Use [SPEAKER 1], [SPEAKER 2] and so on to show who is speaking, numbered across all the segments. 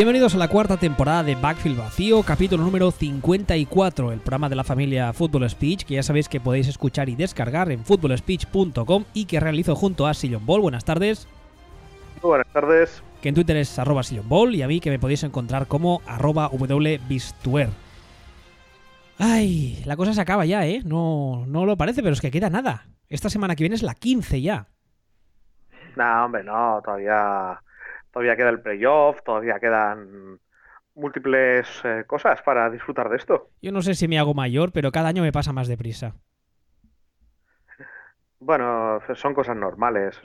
[SPEAKER 1] Bienvenidos a la cuarta temporada de Backfield Vacío, capítulo número 54, el programa de la familia Football Speech, que ya sabéis que podéis escuchar y descargar en footballspeech.com y que realizo junto a Sillon Ball. Buenas tardes.
[SPEAKER 2] Buenas tardes.
[SPEAKER 1] Que en Twitter es arroba Sillon Ball y a mí que me podéis encontrar como arroba wbistuer. Ay, la cosa se acaba ya, ¿eh? No, no lo parece, pero es que queda nada. Esta semana que viene es la 15 ya.
[SPEAKER 2] No, hombre, no, todavía todavía queda el playoff, todavía quedan múltiples eh, cosas para disfrutar de esto.
[SPEAKER 1] Yo no sé si me hago mayor, pero cada año me pasa más deprisa.
[SPEAKER 2] Bueno, son cosas normales.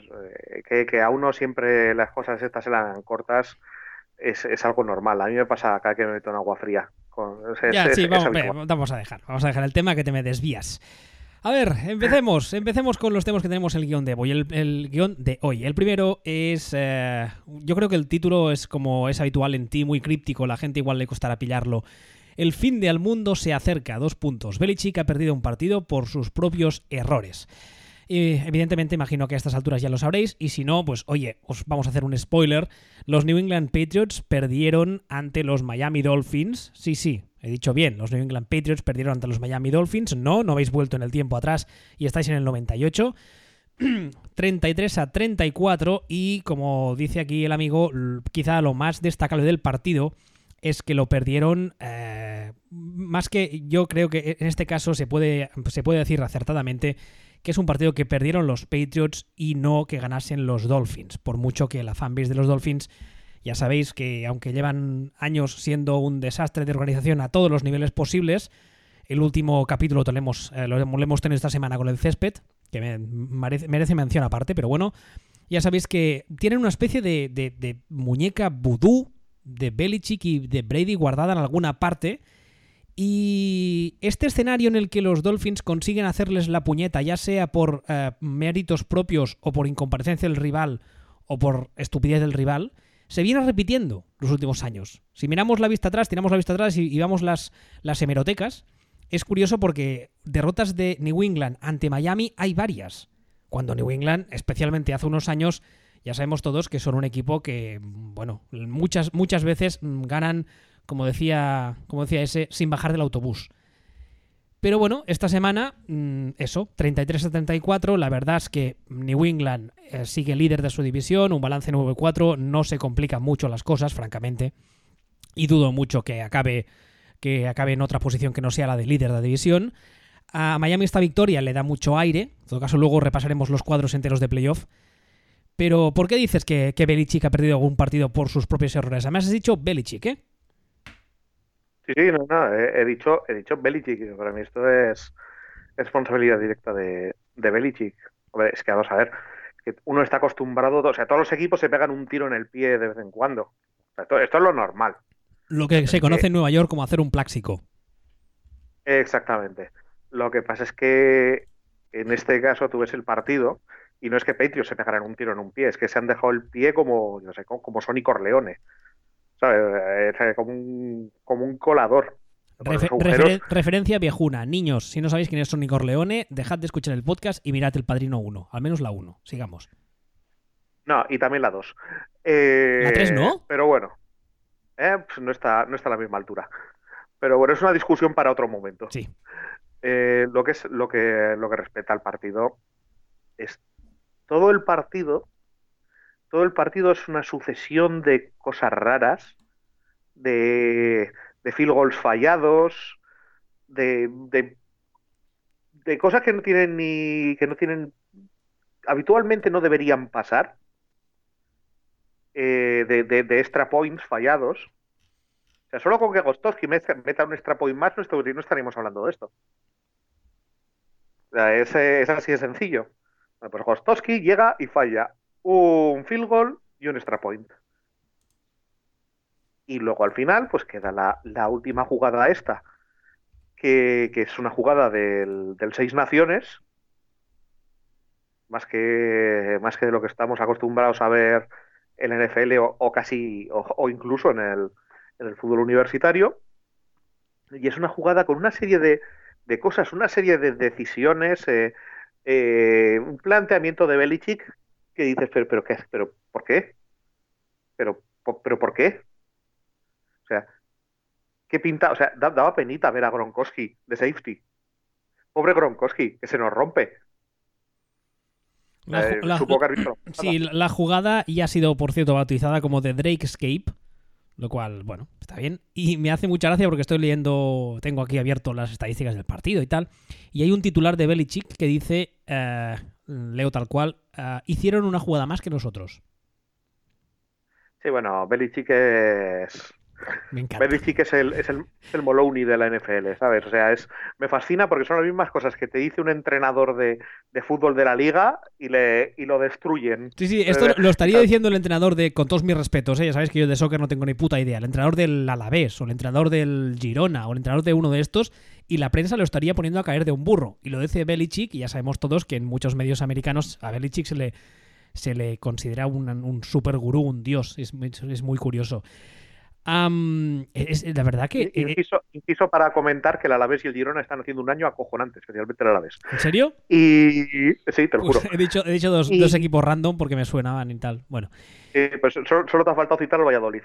[SPEAKER 2] Eh, que, a uno siempre las cosas estas se dan cortas es, algo normal. A mí me pasa cada que me meto en agua fría.
[SPEAKER 1] ya, sí, vamos, vamos a dejar. Vamos a dejar el tema que te me desvías. A ver, empecemos. Empecemos con los temas que tenemos en el guion de hoy. El, guion de hoy. El primero es. Eh, yo creo que el título es como es habitual en ti, muy críptico. La gente igual le costará pillarlo. El fin de al mundo se acerca. Dos puntos. Belichick ha perdido un partido por sus propios errores. Evidentemente imagino que a estas alturas ya lo sabréis y si no, pues oye, os vamos a hacer un spoiler. Los New England Patriots perdieron ante los Miami Dolphins. Sí, sí, He dicho bien, los New England Patriots perdieron ante los Miami Dolphins. No, no habéis vuelto en el tiempo atrás y estáis en el 98. 33 a 34 y como dice aquí el amigo, quizá lo más destacable del partido es que lo perdieron eh, más que yo creo que en este caso se puede, se puede decir acertadamente que es un partido que perdieron los Patriots y no que ganasen los Dolphins, por mucho que la fanbase de los Dolphins ya sabéis que aunque llevan años siendo un desastre de organización a todos los niveles posibles, el último capítulo lo, eh, lo, hemos tenido esta semana con el césped, que merece, mención aparte, pero bueno, ya sabéis que tienen una especie de, muñeca vudú de Belichick y de Brady guardada en alguna parte. Y este escenario en el que los Dolphins consiguen hacerles la puñeta, ya sea por eh, méritos propios o por incomparecencia del rival o por estupidez del rival, se viene repitiendo los últimos años. Si miramos la vista atrás, tiramos la vista atrás y, vamos las, las hemerotecas, es curioso porque derrotas de New England ante Miami hay varias. Cuando New England, especialmente hace unos años, ya sabemos todos que son un equipo que, bueno, muchas, muchas veces ganan, como decía, como decía ese, sin bajar del autobús. Pero bueno, esta semana, mm, eso, 33 a 34. La verdad es que New England eh, sigue líder de su división, un balance 9-4. No se complican mucho las cosas, francamente. Y dudo mucho que acabe, que acabe en otra posición que no sea la de líder de la división. A Miami esta victoria le da mucho aire. En todo caso, luego repasaremos los cuadros enteros de playoff. Pero, ¿por qué dices que, que Belichick ha perdido algún partido por sus propios errores? Además, has dicho Belichick, ¿eh?
[SPEAKER 2] Sí, sí, no, no, he, dicho, he dicho Belichick, para mí esto es responsabilidad directa de, de Belichick. es que vamos a ver, que uno está acostumbrado, o sea, todos los equipos se pegan un tiro en el pie de vez en cuando. esto, es lo normal.
[SPEAKER 1] Lo que se conoce en Nueva York como hacer un pláxico.
[SPEAKER 2] Exactamente. Lo que pasa es que en este caso tú ves el partido y no es que Patriots se pegaran un tiro en un pie, es que se han dejado el pie como, no sé, como, como Sonny Corleone. ¿Sabes? Como un, como un colador.
[SPEAKER 1] referencia viejuna. Niños, si no sabéis quién es Sonny Corleone, dejad de escuchar el podcast y mirad el Padrino 1. Al menos la 1. Sigamos.
[SPEAKER 2] No, y también la 2. Eh,
[SPEAKER 1] ¿La 3 no?
[SPEAKER 2] Pero bueno. Eh, pues no, está, no está a la misma altura. Pero bueno, es una discusión para otro momento.
[SPEAKER 1] Sí.
[SPEAKER 2] Eh, lo, que es, lo, que, lo que respecta al partido es todo el partido todo el partido es una sucesión de cosas raras, de, de field goals fallados, de, de, cosas que no tienen ni. que no tienen. habitualmente no deberían pasar. Eh, de, de, extra points fallados. O sea, solo con que Gostowski meta un extra point más, no, estaríamos hablando de esto. O sea, es, es así de sencillo. pues Gostowski llega y falla un field goal y un extra point. Y luego al final, pues queda la, última jugada esta, que, es una jugada del, Seis Naciones, más que, más que de lo que estamos acostumbrados a ver en el NFL o, casi, o, incluso en el, en el fútbol universitario. Y es una jugada con una serie de, de cosas, una serie de decisiones, eh, eh, un planteamiento de Belichick que dices, pero, pero, ¿qué? ¿Pero por qué? ¿Pero, pero por qué? Qué pinta, o sea, daba penita ver a Gronkowski de safety. Pobre Gronkowski, que se nos rompe.
[SPEAKER 1] La, eh, sí, la jugada ya ha sido, por cierto, bautizada como The Drake Escape, lo cual, bueno, está bien. Y me hace mucha gracia porque estoy leyendo, tengo aquí abierto las estadísticas del partido y tal, y hay un titular de Belichick que dice, eh, leo tal cual, eh, hicieron una jugada más que nosotros.
[SPEAKER 2] Sí, bueno, Belichick es me encanta. que es el, es, el, el Moloney de la NFL, ¿sabes? O sea, es, me fascina porque son las mismas cosas que te dice un entrenador de, fútbol de la liga y, le, y lo destruyen.
[SPEAKER 1] Sí, sí, esto lo estaría diciendo el entrenador de, con todos mis respetos, ¿eh? ya sabes que yo de soccer no tengo ni puta idea, el entrenador del Alavés o el entrenador del Girona o el entrenador de uno de estos y la prensa lo estaría poniendo a caer de un burro. Y lo dice Belichick y ya sabemos todos que en muchos medios americanos a Belichick se le, se le considera un, un super gurú, un dios, es, es muy curioso es, la verdad que.
[SPEAKER 2] Eh, inciso, para comentar que el Alavés y el Girona están haciendo un año acojonante, especialmente el Alavés.
[SPEAKER 1] ¿En serio?
[SPEAKER 2] Y. Sí, te lo juro.
[SPEAKER 1] he dicho, he dicho dos, equipos random porque me suenaban y tal. Bueno.
[SPEAKER 2] pues solo, te ha faltado citar el Valladolid.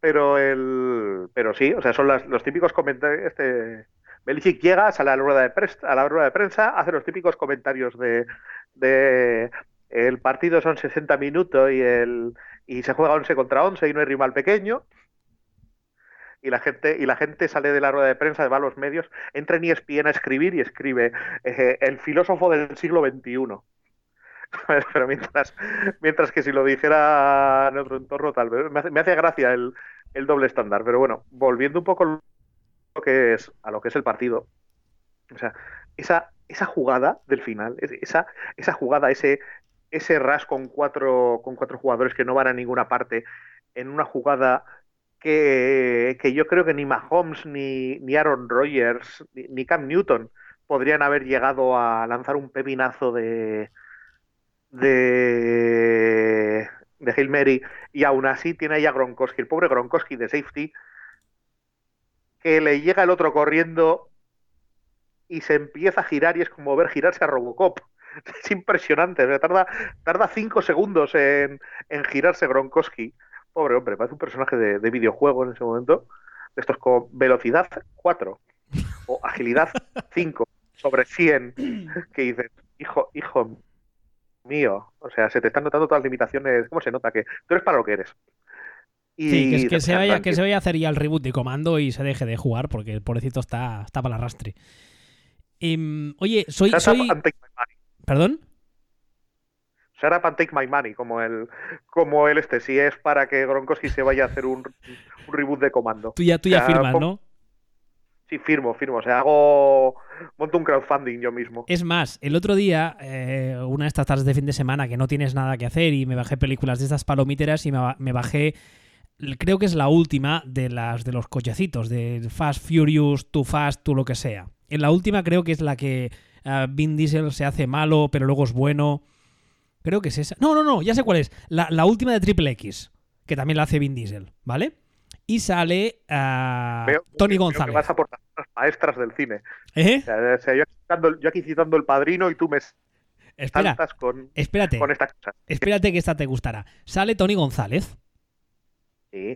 [SPEAKER 2] Pero el. Pero sí, o sea, son los típicos comentarios. Este. Belichick llega, sale a la rueda de prensa, a la rueda de prensa, hace los típicos comentarios de, de el partido son 60 minutos y el y se juega 11 contra 11 y no hay rival pequeño y la gente y la gente sale de la rueda de prensa, va a los medios, entra en ESPN a escribir y escribe eh, el filósofo del siglo XXI. Pero mientras, mientras que si lo dijera en otro entorno, tal vez me hace, gracia el, doble estándar. Pero bueno, volviendo un poco a lo que es, a lo que es el partido. O sea, esa, esa jugada del final, esa, esa jugada, ese, ese ras con cuatro, con cuatro jugadores que no van a ninguna parte, en una jugada que, yo creo que ni Mahomes, ni, ni Aaron Rodgers, ni, Cam Newton podrían haber llegado a lanzar un pepinazo de, de, de Hail Mary y aún así tiene ahí a Gronkowski, el pobre Gronkowski de safety, que le llega el otro corriendo y se empieza a girar y es como ver girarse a Robocop. Es impresionante, tarda, tarda cinco segundos en, en girarse Gronkowski. Pobre hombre, parece un personaje de, videojuego en ese momento. Estos con velocidad 4 o agilidad 5 sobre 100. Que dices, hijo, hijo mío. O sea, se te están notando todas las limitaciones. ¿Cómo se nota que tú eres para lo que eres?
[SPEAKER 1] Y sí, que, se vaya, que se vaya a hacer ya el reboot de comando y se deje de jugar porque el pobrecito está, está para el arrastre. Em, oye, soy. soy... ¿Perdón?
[SPEAKER 2] Shut up and take my money, como el, como el este, si es para que Gronkowski se vaya a hacer un, reboot de comando.
[SPEAKER 1] Tú ya, tú ya firmas, ¿no?
[SPEAKER 2] Sí, firmo, firmo. O sea, hago. Monto un crowdfunding yo mismo.
[SPEAKER 1] Es más, el otro día, eh, una de estas tardes de fin de semana que no tienes nada que hacer y me bajé películas de estas palomiteras y me, bajé. Creo que es la última de las de los cochecitos, de Fast Furious, Too Fast, Too lo que sea. En la última creo que es la que uh, Vin Diesel se hace malo, pero luego es bueno. Creo que es esa. No, no, no, ya sé cuál es. La, última de Triple X, que también la hace Vin Diesel, ¿vale? Y sale a Tony González.
[SPEAKER 2] vas a aportar las maestras del cine. ¿Eh? O sea, yo, aquí citando, el padrino y tú me
[SPEAKER 1] Espera, con, espérate, con esta cosa. Espérate que esta te gustará. Sale Tony González,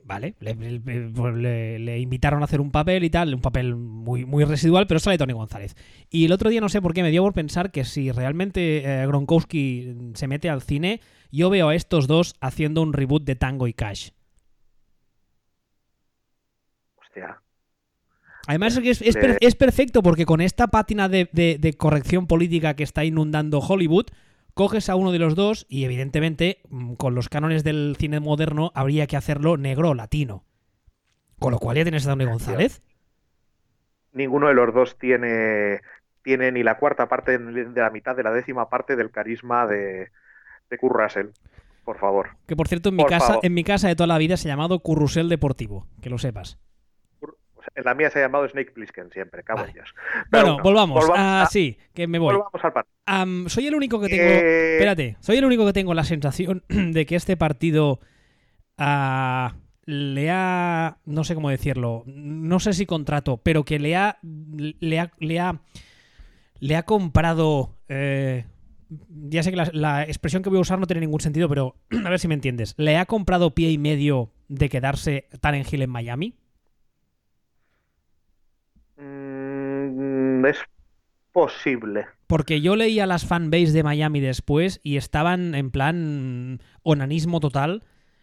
[SPEAKER 1] Vale, pues le, invitaron a hacer un papel y tal, un papel muy, muy residual, pero sale Tony González. Y el otro día no sé por qué me dio por pensar que si realmente eh, Gronkowski se mete al cine, yo veo a estos dos haciendo un reboot de Tango y Cash.
[SPEAKER 2] Hostia.
[SPEAKER 1] Además es, es, perfecto porque con esta pátina de corrección política que está inundando Hollywood, coges a uno de los dos y evidentemente mm, con los cánones del cine moderno habría que hacerlo negro latino. Con lo cual ya tienes a Tony González.
[SPEAKER 2] Ninguno de los dos tiene, tiene ni la cuarta parte de la mitad de la décima parte del carisma de, de Kurt Russell. Por favor.
[SPEAKER 1] Que por cierto, en mi, casa, en mi casa de toda la vida se ha llamado Currusel Deportivo, que lo sepas.
[SPEAKER 2] En la mía se ha llamado Snake Plissken siempre, cabo
[SPEAKER 1] Bueno, volvamos. ah, sí, que me voy.
[SPEAKER 2] Volvamos al partido.
[SPEAKER 1] soy el único que tengo. Eh, espérate, soy el único que tengo la sensación de que este partido ah, le ha. No sé cómo decirlo. No sé si contrato, pero que le ha. Le ha. Le ha, le ha comprado. Eh, ya sé que la, la, expresión que voy a usar no tiene ningún sentido, pero a ver si me entiendes. ¿Le ha comprado pie y medio de quedarse tan en Hill en Miami?
[SPEAKER 2] Es posible.
[SPEAKER 1] Porque yo leía las fanbase de Miami después y estaban en plan onanismo total.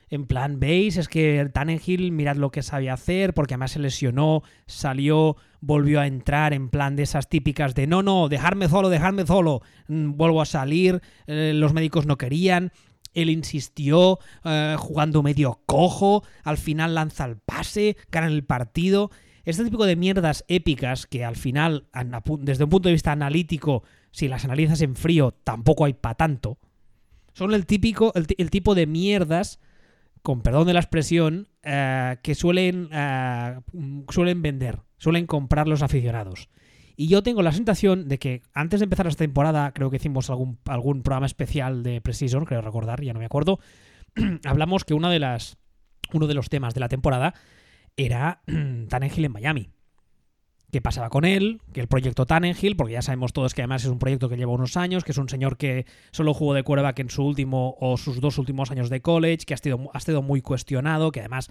[SPEAKER 1] En plan, veis, es que Tannenhill, mirad lo que sabía hacer, porque además se lesionó, salió, volvió a entrar en plan de esas típicas de no, no, dejarme solo, dejarme solo, mm, vuelvo a salir, eh, los médicos no querían, él insistió, eh, jugando medio cojo, al final lanza el pase, gana el partido. Este tipo de mierdas épicas que al final, desde un punto de vista analítico, si las analizas en frío, tampoco hay para tanto, son el típico, el, tipo de mierdas, con perdón de la expresión, eh, que suelen, eh, suelen vender, suelen comprar los aficionados. Y yo tengo la sensación de que antes de empezar esta temporada, creo que hicimos algún, algún programa especial de Precision, creo recordar, ya no me acuerdo, hablamos que una de las, uno de los temas de la temporada era Tannenhill en Miami. ¿Qué pasaba con él? Que el proyecto Tannenhill, porque ya sabemos todos que además es un proyecto que lleva unos años, que es un señor que solo jugó de quarterback en su último o sus dos últimos años de college, que ha sido, ha sido muy cuestionado, que además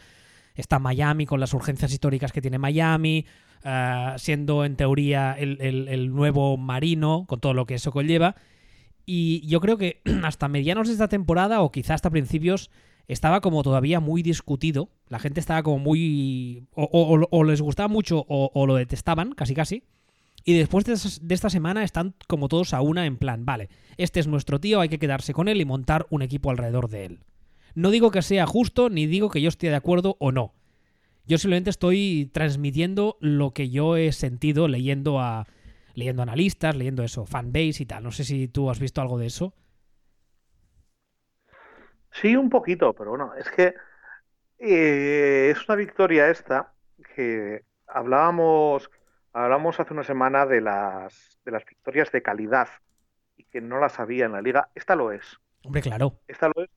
[SPEAKER 1] está Miami con las urgencias históricas que tiene Miami, eh, siendo en teoría el, nuevo marino, con todo lo que eso conlleva. Y yo creo que hasta medianos de esta temporada, o quizá hasta principios, estaba como todavía muy discutido. La gente estaba como muy. O, les gustaba mucho o, lo detestaban, casi casi. Y después de, esta semana están como todos a una en plan, vale, este es nuestro tío, hay que quedarse con él y montar un equipo alrededor de él. No digo que sea justo, ni digo que yo esté de acuerdo o no. Yo simplemente estoy transmitiendo lo que yo he sentido leyendo a. leyendo analistas, leyendo eso, fanbase y tal. No sé si tú has visto algo de eso.
[SPEAKER 2] Sí, un poquito, pero bueno, es que eh, es una victoria esta que hablábamos, hablamos hace una semana de las, de las victorias de calidad y que no las había en la liga. Esta lo es.
[SPEAKER 1] Hombre, claro.
[SPEAKER 2] Esta lo es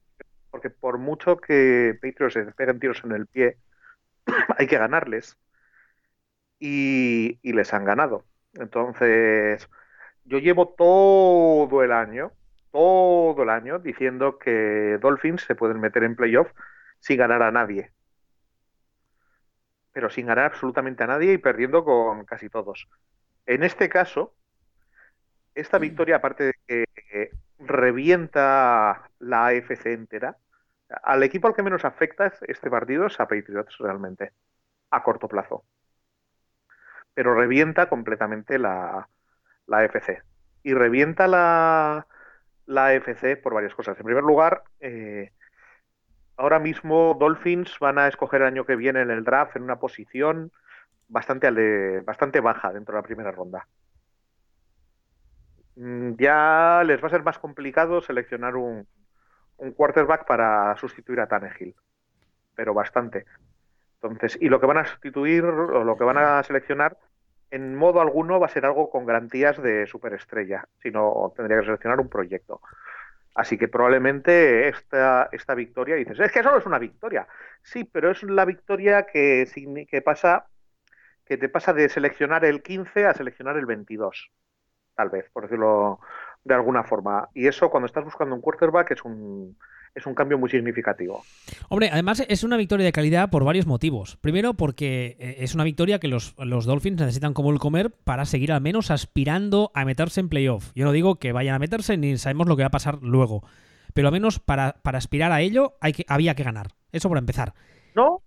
[SPEAKER 2] porque por mucho que Patriots se peguen tiros en el pie, hay que ganarles. Y, y les han ganado. Entonces, yo llevo todo el año todo el año diciendo que Dolphins se pueden meter en playoff sin ganar a nadie. Pero sin ganar absolutamente a nadie y perdiendo con casi todos. En este caso, esta mm. victoria, aparte de que revienta la AFC entera, al equipo al que menos afecta este partido es a Patriots realmente, a corto plazo. Pero revienta completamente la, la AFC. Y revienta la, la AFC por varias cosas. En primer lugar, eh, ahora mismo Dolphins van a escoger el año que viene en el draft en una posición bastante, bastante baja dentro de la primera ronda. Mm, ya les va a ser más complicado seleccionar un, un quarterback para sustituir a Tannehill, pero bastante. Entonces, y lo que van a sustituir o lo que van a seleccionar en modo alguno va a ser algo con garantías de superestrella, sino tendría que seleccionar un proyecto. Así que probablemente esta, esta victoria, dices, es que solo es una victoria. Sí, pero es la victoria que, pasa, que te pasa de seleccionar el 15 a seleccionar el 22, tal vez, por decirlo de alguna forma. Y eso cuando estás buscando un quarterback es un, es un cambio muy significativo.
[SPEAKER 1] Hombre, además es una victoria de calidad por varios motivos. Primero, porque eh, es una victoria que los, Dolphins necesitan como el comer para seguir al menos aspirando a meterse en playoff. Yo no digo que vayan a meterse ni sabemos lo que va a pasar luego. Pero al menos para, aspirar a ello hay que, había que ganar. Eso por empezar.
[SPEAKER 2] No,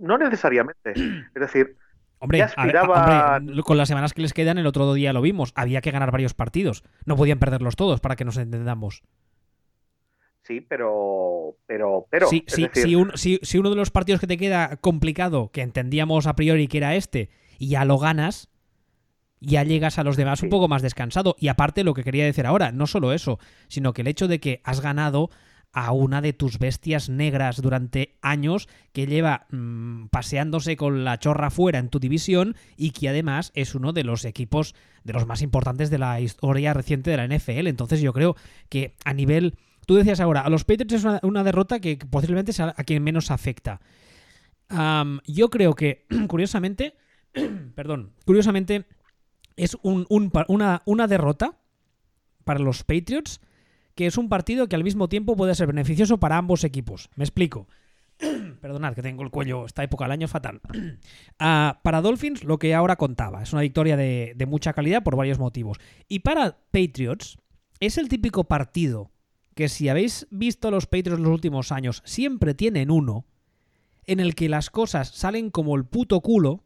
[SPEAKER 2] no necesariamente. Es decir,
[SPEAKER 1] Hombre, aspiraba... con las semanas que les quedan, el otro día lo vimos. Había que ganar varios partidos. No podían perderlos todos para que nos entendamos.
[SPEAKER 2] Sí, pero. pero, pero
[SPEAKER 1] sí, sí, si, si, uno de los partidos que te queda complicado, que entendíamos a priori que era este, y ya lo ganas, ya llegas a los demás un poco más descansado. Y aparte, lo que quería decir ahora, no solo eso, sino que el hecho de que has ganado a una de tus bestias negras durante años que lleva mm, paseándose con la chorra fuera en tu división y que además es uno de los equipos de los más importantes de la historia reciente de la NFL. Entonces yo creo que a nivel Tú decías ahora, a los Patriots es una, derrota que posiblemente sea a quien menos afecta. yo creo que, curiosamente, perdón, curiosamente, es una, derrota para los Patriots que es un partido que al mismo tiempo puede ser beneficioso para ambos equipos. Me explico. Perdonad que tengo el cuello, esta época del año fatal. Ah, para Dolphins, lo que ahora contaba, es una victoria de mucha calidad por varios motivos. Y para Patriots, es el típico partido que si habéis visto los Patriots los últimos años, siempre tienen uno en el que las cosas salen como el puto culo,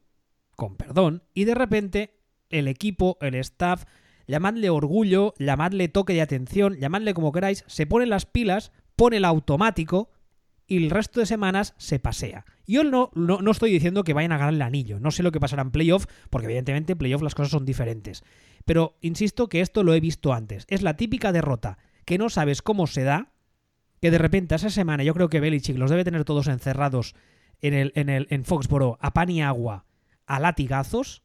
[SPEAKER 1] con perdón, y de repente el equipo, el staff, llamadle orgullo, llamadle toque de atención, llamadle como queráis, se ponen las pilas, pone el automático y el resto de semanas se pasea. Yo no, no, no, estoy diciendo que vayan a ganar el anillo, no sé lo que pasará en playoff, porque evidentemente en playoff las cosas son diferentes. Pero insisto que esto lo he visto antes. Es la típica derrota que no sabes cómo se da, que de repente esa semana yo creo que Belichick los debe tener todos encerrados en, el, en, el, en Foxboro a pan y agua, a latigazos,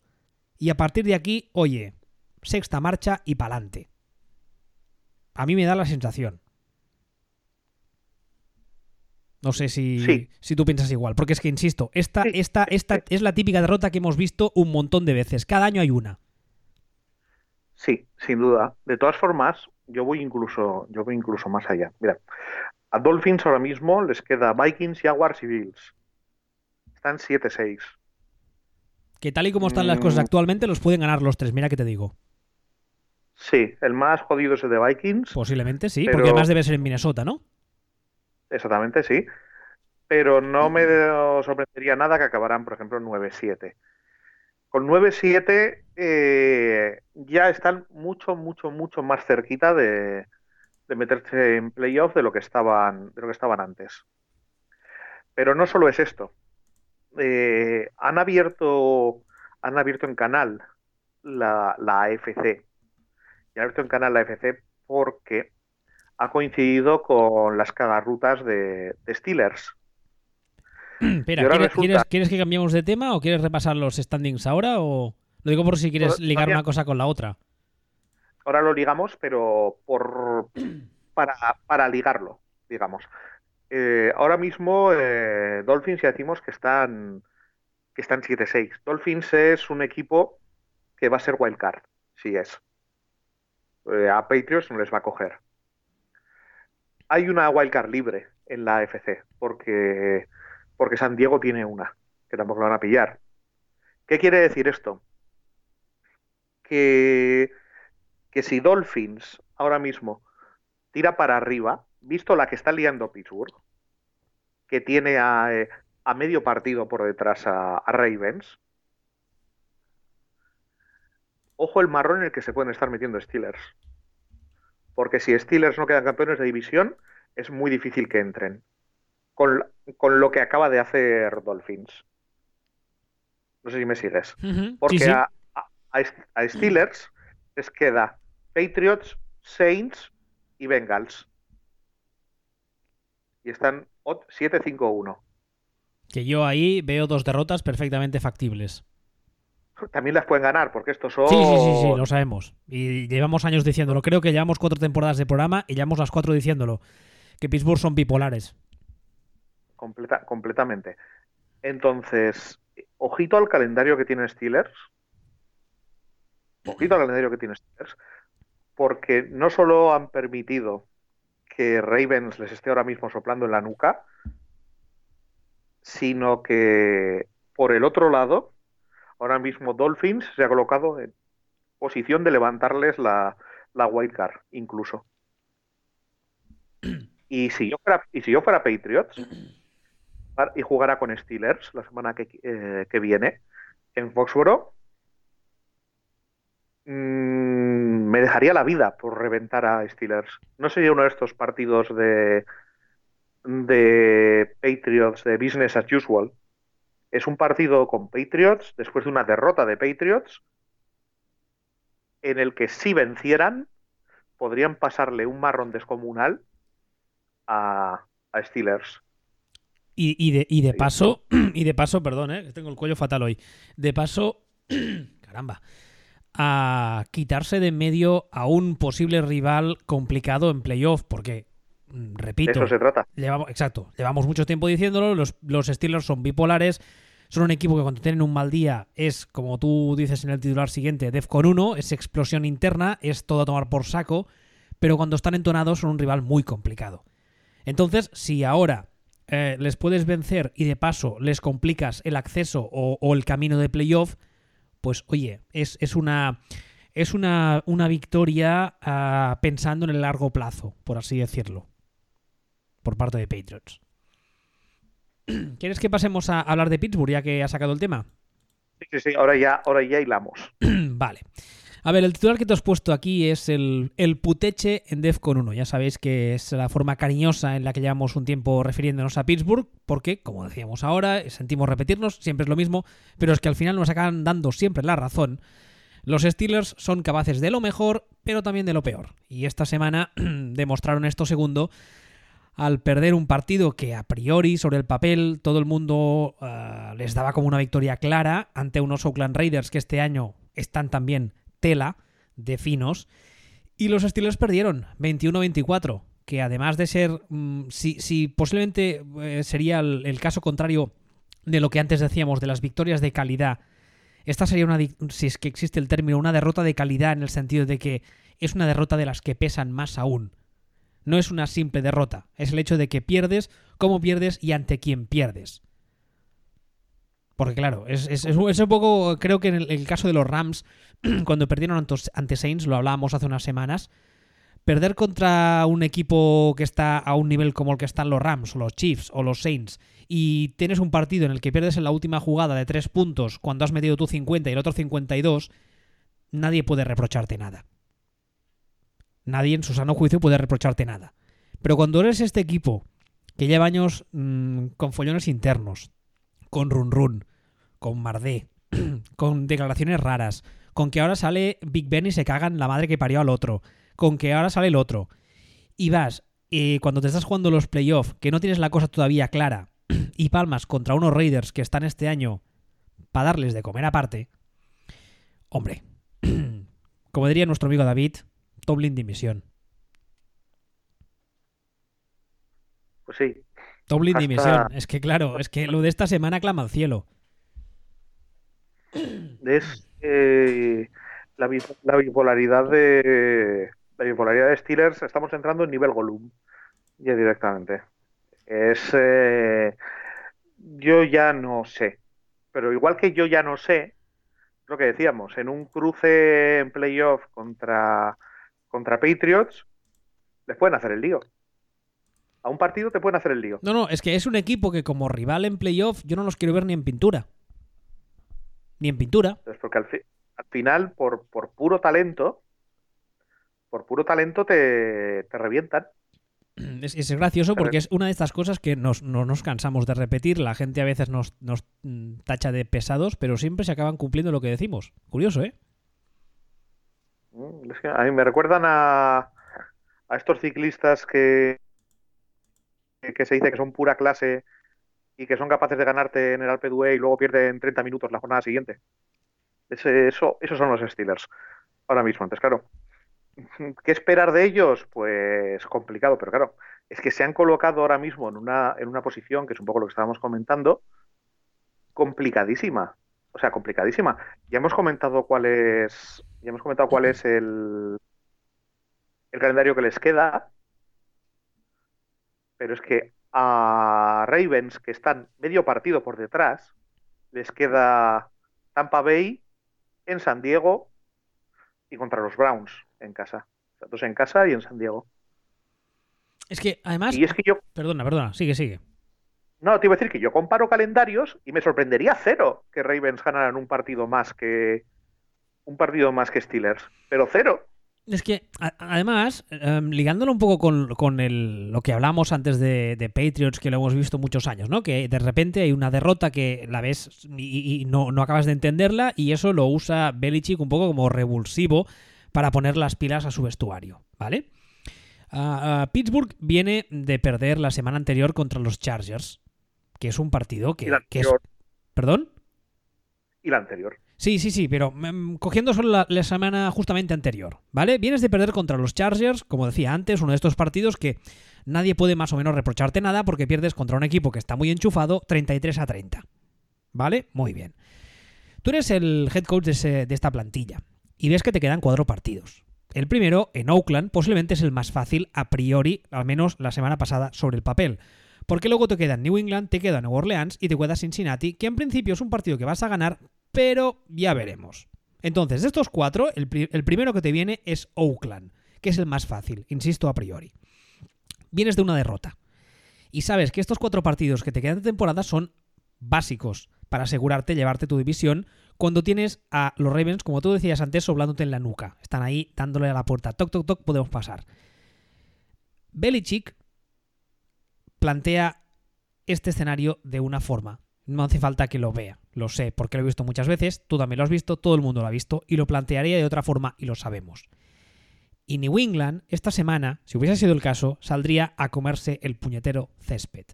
[SPEAKER 1] y a partir de aquí, oye, sexta marcha y pa'lante. A mí me da la sensación. No sé si,
[SPEAKER 2] Sí.
[SPEAKER 1] si tú piensas igual, porque es que, insisto, esta,
[SPEAKER 2] Sí,
[SPEAKER 1] esta, esta
[SPEAKER 2] sí.
[SPEAKER 1] es la típica derrota que hemos visto un montón de veces. Cada año hay una.
[SPEAKER 2] Sí, sin duda. De todas formas, yo voy incluso, yo voy incluso más allá. Mira, a Dolphins ahora mismo les queda Vikings, Jaguars y Bills. Están 7-6.
[SPEAKER 1] Que tal y como están las cosas
[SPEAKER 2] Mm.
[SPEAKER 1] actualmente, los pueden ganar los tres. Mira que te digo.
[SPEAKER 2] Sí, el más jodido es el de Vikings.
[SPEAKER 1] Posiblemente sí,
[SPEAKER 2] Pero-
[SPEAKER 1] porque además debe ser en Minnesota, ¿no?
[SPEAKER 2] Exactamente, sí. Pero no me sorprendería nada que acabaran, por ejemplo, 9-7. Con 9-7 eh, ya están mucho, mucho, mucho más cerquita de, de meterse en playoff de lo que estaban, de lo que estaban antes. Pero no solo es esto. Eh, han abierto, han abierto en canal la, AFC. Y han abierto en canal la AFC porque ha coincidido con las cagarrutas de, de Steelers.
[SPEAKER 1] Espera, ¿quieres,
[SPEAKER 2] resulta-
[SPEAKER 1] quieres- quieres que cambiemos de tema o quieres repasar los standings ahora? O lo digo por si quieres
[SPEAKER 2] Pues,
[SPEAKER 1] ligar una cosa con la otra.
[SPEAKER 2] Ahora lo ligamos, pero por para, para ligarlo, digamos. Eh, ahora mismo eh, Dolphins ya decimos que están que están 7-6. Dolphins es un equipo que va a ser wildcard, sí es. Eh, a Patriots no les va a coger. Hay una wildcard libre en la AFC, porque, porque San Diego tiene una, que tampoco la van a pillar. ¿Qué quiere decir esto? Que, que si Dolphins ahora mismo tira para arriba, visto la que está liando Pittsburgh, que tiene a, eh, a medio partido por detrás a, Ravens, ojo el marrón en el que se pueden estar metiendo Steelers. Porque si Steelers no quedan campeones de división, es muy difícil que entren. Con, con lo que acaba de hacer Dolphins. No sé si me sigues. Porque
[SPEAKER 1] sí, sí.
[SPEAKER 2] A, a- a Steelers les queda Patriots, Saints y Bengals. Y están ot- 7-5-1.
[SPEAKER 1] Que yo ahí veo dos derrotas perfectamente factibles.
[SPEAKER 2] También las pueden ganar, porque estos son.
[SPEAKER 1] Sí, sí, sí, sí, lo sabemos. Y llevamos años diciéndolo. Creo que llevamos cuatro temporadas de programa y llevamos las cuatro diciéndolo. Que Pittsburgh son bipolares.
[SPEAKER 2] Completa- completamente. Entonces, ojito al calendario que tiene Steelers. Ojito al calendario que tiene Steelers. Porque no solo han permitido que Ravens les esté ahora mismo soplando en la nuca, sino que por el otro lado, ahora mismo Dolphins se ha colocado en posición de levantarles la, la wildcard, incluso. Y si yo fuera, y si yo fuera Patriots y jugara con Steelers la semana que, eh, que viene en Foxboro, mm, me dejaría la vida por reventar a Steelers. No sería uno de estos partidos de, de Patriots, de business as usual. Es un partido con Patriots después de una derrota de Patriots en el que si vencieran podrían pasarle un marrón descomunal a, a Steelers.
[SPEAKER 1] Y, y de, y de paso, y de paso, perdón, ¿eh? tengo el cuello fatal hoy. De paso, caramba, a quitarse de en medio a un posible rival complicado en playoff, porque, mm,
[SPEAKER 2] De
[SPEAKER 1] repito,
[SPEAKER 2] eso se trata.
[SPEAKER 1] llevamos, exacto, llevamos mucho tiempo diciéndolo, los, los Steelers son bipolares, son un equipo que cuando tienen un mal día es, como tú dices en el titular siguiente, Defcon 1, es explosión interna, es todo a tomar por saco, pero cuando están entonados son un rival muy complicado. Entonces, si ahora eh, les puedes vencer y de paso les complicas el acceso o, el camino de playoff, pues oye, es, una, es una, una victoria ah, pensando en el largo plazo, por así decirlo, por parte de Patriots. ¿Quieres que pasemos a hablar de Pittsburgh ya que ha sacado el tema?
[SPEAKER 2] Sí, sí, sí, ahora ya, ahora ya hilamos.
[SPEAKER 1] vale. A ver, el titular que te has puesto aquí es el, el puteche en DEFCON 1. Ya sabéis que es la forma cariñosa en la que llevamos un tiempo refiriéndonos a Pittsburgh, porque, como decíamos ahora, sentimos repetirnos, siempre es lo mismo, pero es que al final nos acaban dando siempre la razón. Los Steelers son capaces de lo mejor, pero también de lo peor. Y esta semana demostraron esto segundo al perder un partido que a priori, sobre el papel, todo el mundo eh, les daba como una victoria clara ante unos Oakland Raiders que este año están también tela de finos. Y los Steelers perdieron 21-24, que además de ser, mm, si, posiblemente eh, sería el, caso contrario de lo que antes decíamos de las victorias de calidad, esta sería una, si es que existe el término, una derrota de calidad en el sentido de que es una derrota de las que pesan más aún. No es una simple derrota, es el hecho de que pierdes, cómo pierdes y ante quién pierdes. Porque claro, es, es, un poco, creo que en el, caso de los Rams, cuando perdieron ante Saints, lo hablábamos hace unas semanas, perder contra un equipo que está a un nivel como el que están los Rams, o los Chiefs, o los Saints, y tienes un partido en el que pierdes en la última jugada de tres puntos cuando has metido tú 50 y el otro 52, nadie puede reprocharte nada. Nadie en su sano juicio puede reprocharte nada. Pero cuando eres este equipo que lleva años mm, con follones internos, con run run, con Mardé, con declaraciones raras, con que ahora sale Big Ben y se cagan la madre que parió al otro, con que ahora sale el otro. Y vas, eh, cuando te estás jugando los playoffs, que no tienes la cosa todavía clara, y palmas contra unos Raiders que están este año para darles de comer aparte, hombre, como diría nuestro amigo David, Tomlin dimisión.
[SPEAKER 2] Pues sí.
[SPEAKER 1] Tomlin dimisión. Es que claro, es que lo de esta semana clama al cielo.
[SPEAKER 2] Es eh, la, bipolaridad de la bipolaridad de Steelers. Estamos entrando en nivel Gollum ya directamente. Es eh, yo ya no sé, pero igual que yo ya no sé, lo que decíamos, en un cruce en playoff contra contra Patriots les pueden hacer el lío a un partido te pueden hacer el lío.
[SPEAKER 1] No, no, es que es un equipo que como rival en playoff yo no los quiero ver ni en pintura. Ni en pintura.
[SPEAKER 2] Es porque al, final, por, por, puro talento, por puro talento te, te revientan.
[SPEAKER 1] Es, gracioso porque es una de estas cosas que nos, no nos cansamos de repetir. La gente a veces nos, nos mm, tacha de pesados, pero siempre se acaban cumpliendo lo que decimos. Curioso, ¿eh?
[SPEAKER 2] Mm, a mí me recuerdan a, a estos ciclistas que, que se dice que son pura clase y que son capaces de ganarte en el Alpe d'Huez y luego pierden 30 minutos la jornada siguiente. eso, esos son los Steelers ahora mismo. Antes, claro, ¿qué esperar de ellos? Pues complicado, pero claro, es que se han colocado ahora mismo en una, en una posición, que es un poco lo que estábamos comentando, complicadísima. O sea, complicadísima. Ya hemos comentado cuál es, ya hemos comentado cuál es el, el calendario que les queda pero es que a Ravens, que están medio partido por detrás, les queda Tampa Bay en San Diego y contra los Browns en casa. dos en casa y en San Diego.
[SPEAKER 1] Es que además.
[SPEAKER 2] Y es que yo.
[SPEAKER 1] Perdona, perdona, sigue, sigue.
[SPEAKER 2] No, te iba a decir que yo comparo calendarios y me sorprendería cero que Ravens ganaran un partido más que. Un partido más que Steelers. Pero cero.
[SPEAKER 1] Es que, además, em, ligándolo un poco con, el, lo que hablamos antes de, Patriots, que lo hemos visto muchos años, ¿no? Que de repente hay una derrota que la ves y, no, acabas de entenderla y eso lo usa Belichick un poco como revulsivo para poner las pilas a su vestuario, ¿vale? Pittsburgh viene de perder la semana anterior contra los Chargers, que es un partido que, que es... ¿Perdón?
[SPEAKER 2] Y la anterior.
[SPEAKER 1] Sí, sí, sí, pero mm, cogiendo solo la, semana justamente anterior, ¿vale? Vienes de perder contra los Chargers, como decía antes, uno de estos partidos que nadie puede más o menos reprocharte nada porque pierdes contra un equipo que está muy enchufado 33 a 30. ¿Vale? Muy bien. Tú eres el head coach de, esta plantilla y ves que te quedan cuatro partidos. El primero, en Oakland, posiblemente es el más fácil a priori, al menos la semana pasada, sobre el papel Porque luego te queda New England, te queda Nueva Orleans y te queda Cincinnati, que en principio es un partido que vas a ganar, pero ya veremos. Entonces, de estos cuatro, el, primero que te viene es Oakland, que es el más fácil, insisto a priori. Vienes de una derrota. Y sabes que estos cuatro partidos que te quedan de temporada son básicos para asegurarte llevarte tu división cuando tienes a los Ravens, como tú decías antes, soplándote en la nuca. Están ahí dándole a la puerta. Toc, toc, toc, podemos pasar. Belichick plantea este escenario de una forma. No hace falta que lo vea, lo sé, porque lo he visto muchas veces, tú también lo has visto, todo el mundo lo ha visto, y lo plantearía de otra forma y lo sabemos. Y New England, esta semana, si hubiese sido el caso, saldría a comerse el puñetero césped.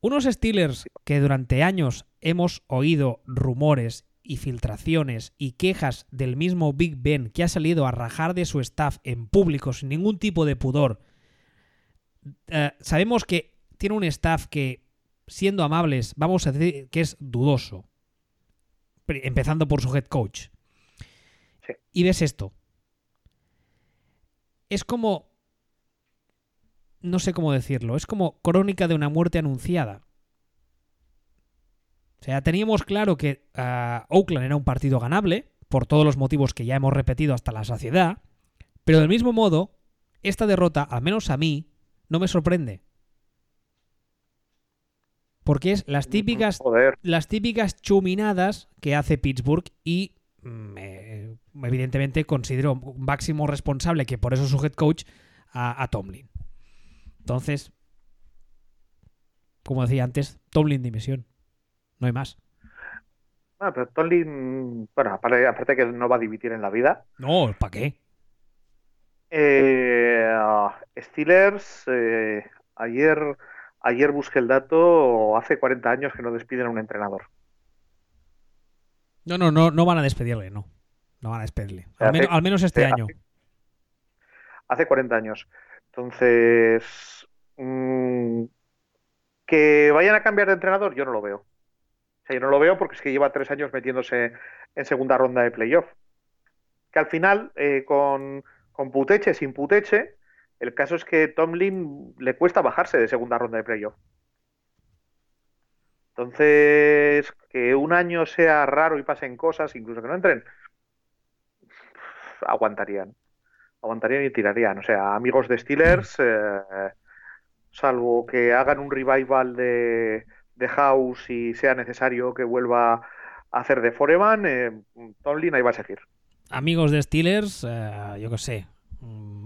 [SPEAKER 1] Unos Steelers que durante años hemos oído rumores y filtraciones y quejas del mismo Big Ben que ha salido a rajar de su staff en público sin ningún tipo de pudor. Eh, sabemos que tiene un staff que, siendo amables, vamos a decir que es dudoso. Empezando por su head coach. Y ves esto. Es como no sé cómo decirlo, es como crónica de una muerte anunciada. O sea, teníamos claro que ah, Oakland era un partido ganable, por todos los motivos que ya hemos repetido hasta la saciedad, pero del mismo modo, esta derrota, al menos a mí, no me sorprende. Porque es las típicas, las típicas chuminadas que hace Pittsburgh y mm, eh, evidentemente considero máximo responsable, que por eso es su head coach, a Tomlin. Entonces, como decía antes, Tomlin dimisión. No hay más.
[SPEAKER 2] Ah, pero Tomlin, bueno, aparte, que no va a dimitir en la vida.
[SPEAKER 1] No, ¿para qué?
[SPEAKER 2] Eh, Steelers, eh, ayer, ayer busqué el dato, hace 40 años que no despiden a un entrenador.
[SPEAKER 1] No, no, no, no van a despedirle, no. No van a despedirle. Al, menos, este año.
[SPEAKER 2] hace 40 años. Entonces, mm, que vayan a cambiar de entrenador, yo no lo veo. O sea, yo no lo veo porque es que lleva tres años metiéndose en segunda ronda de playoff. Que al final, eh, con, con Puteche, sin Puteche, el caso es que Tomlin le cuesta bajarse de segunda ronda de playoff. Entonces, que un año sea raro y pasen cosas, incluso que no entren, aguantarían aguantarían y tirarían. O sea, amigos de Steelers, eh, salvo que hagan un revival de, de, House y sea necesario que vuelva a hacer de Foreman, eh, Tomlin ahí va a seguir.
[SPEAKER 1] Amigos de Steelers, eh, yo qué sé,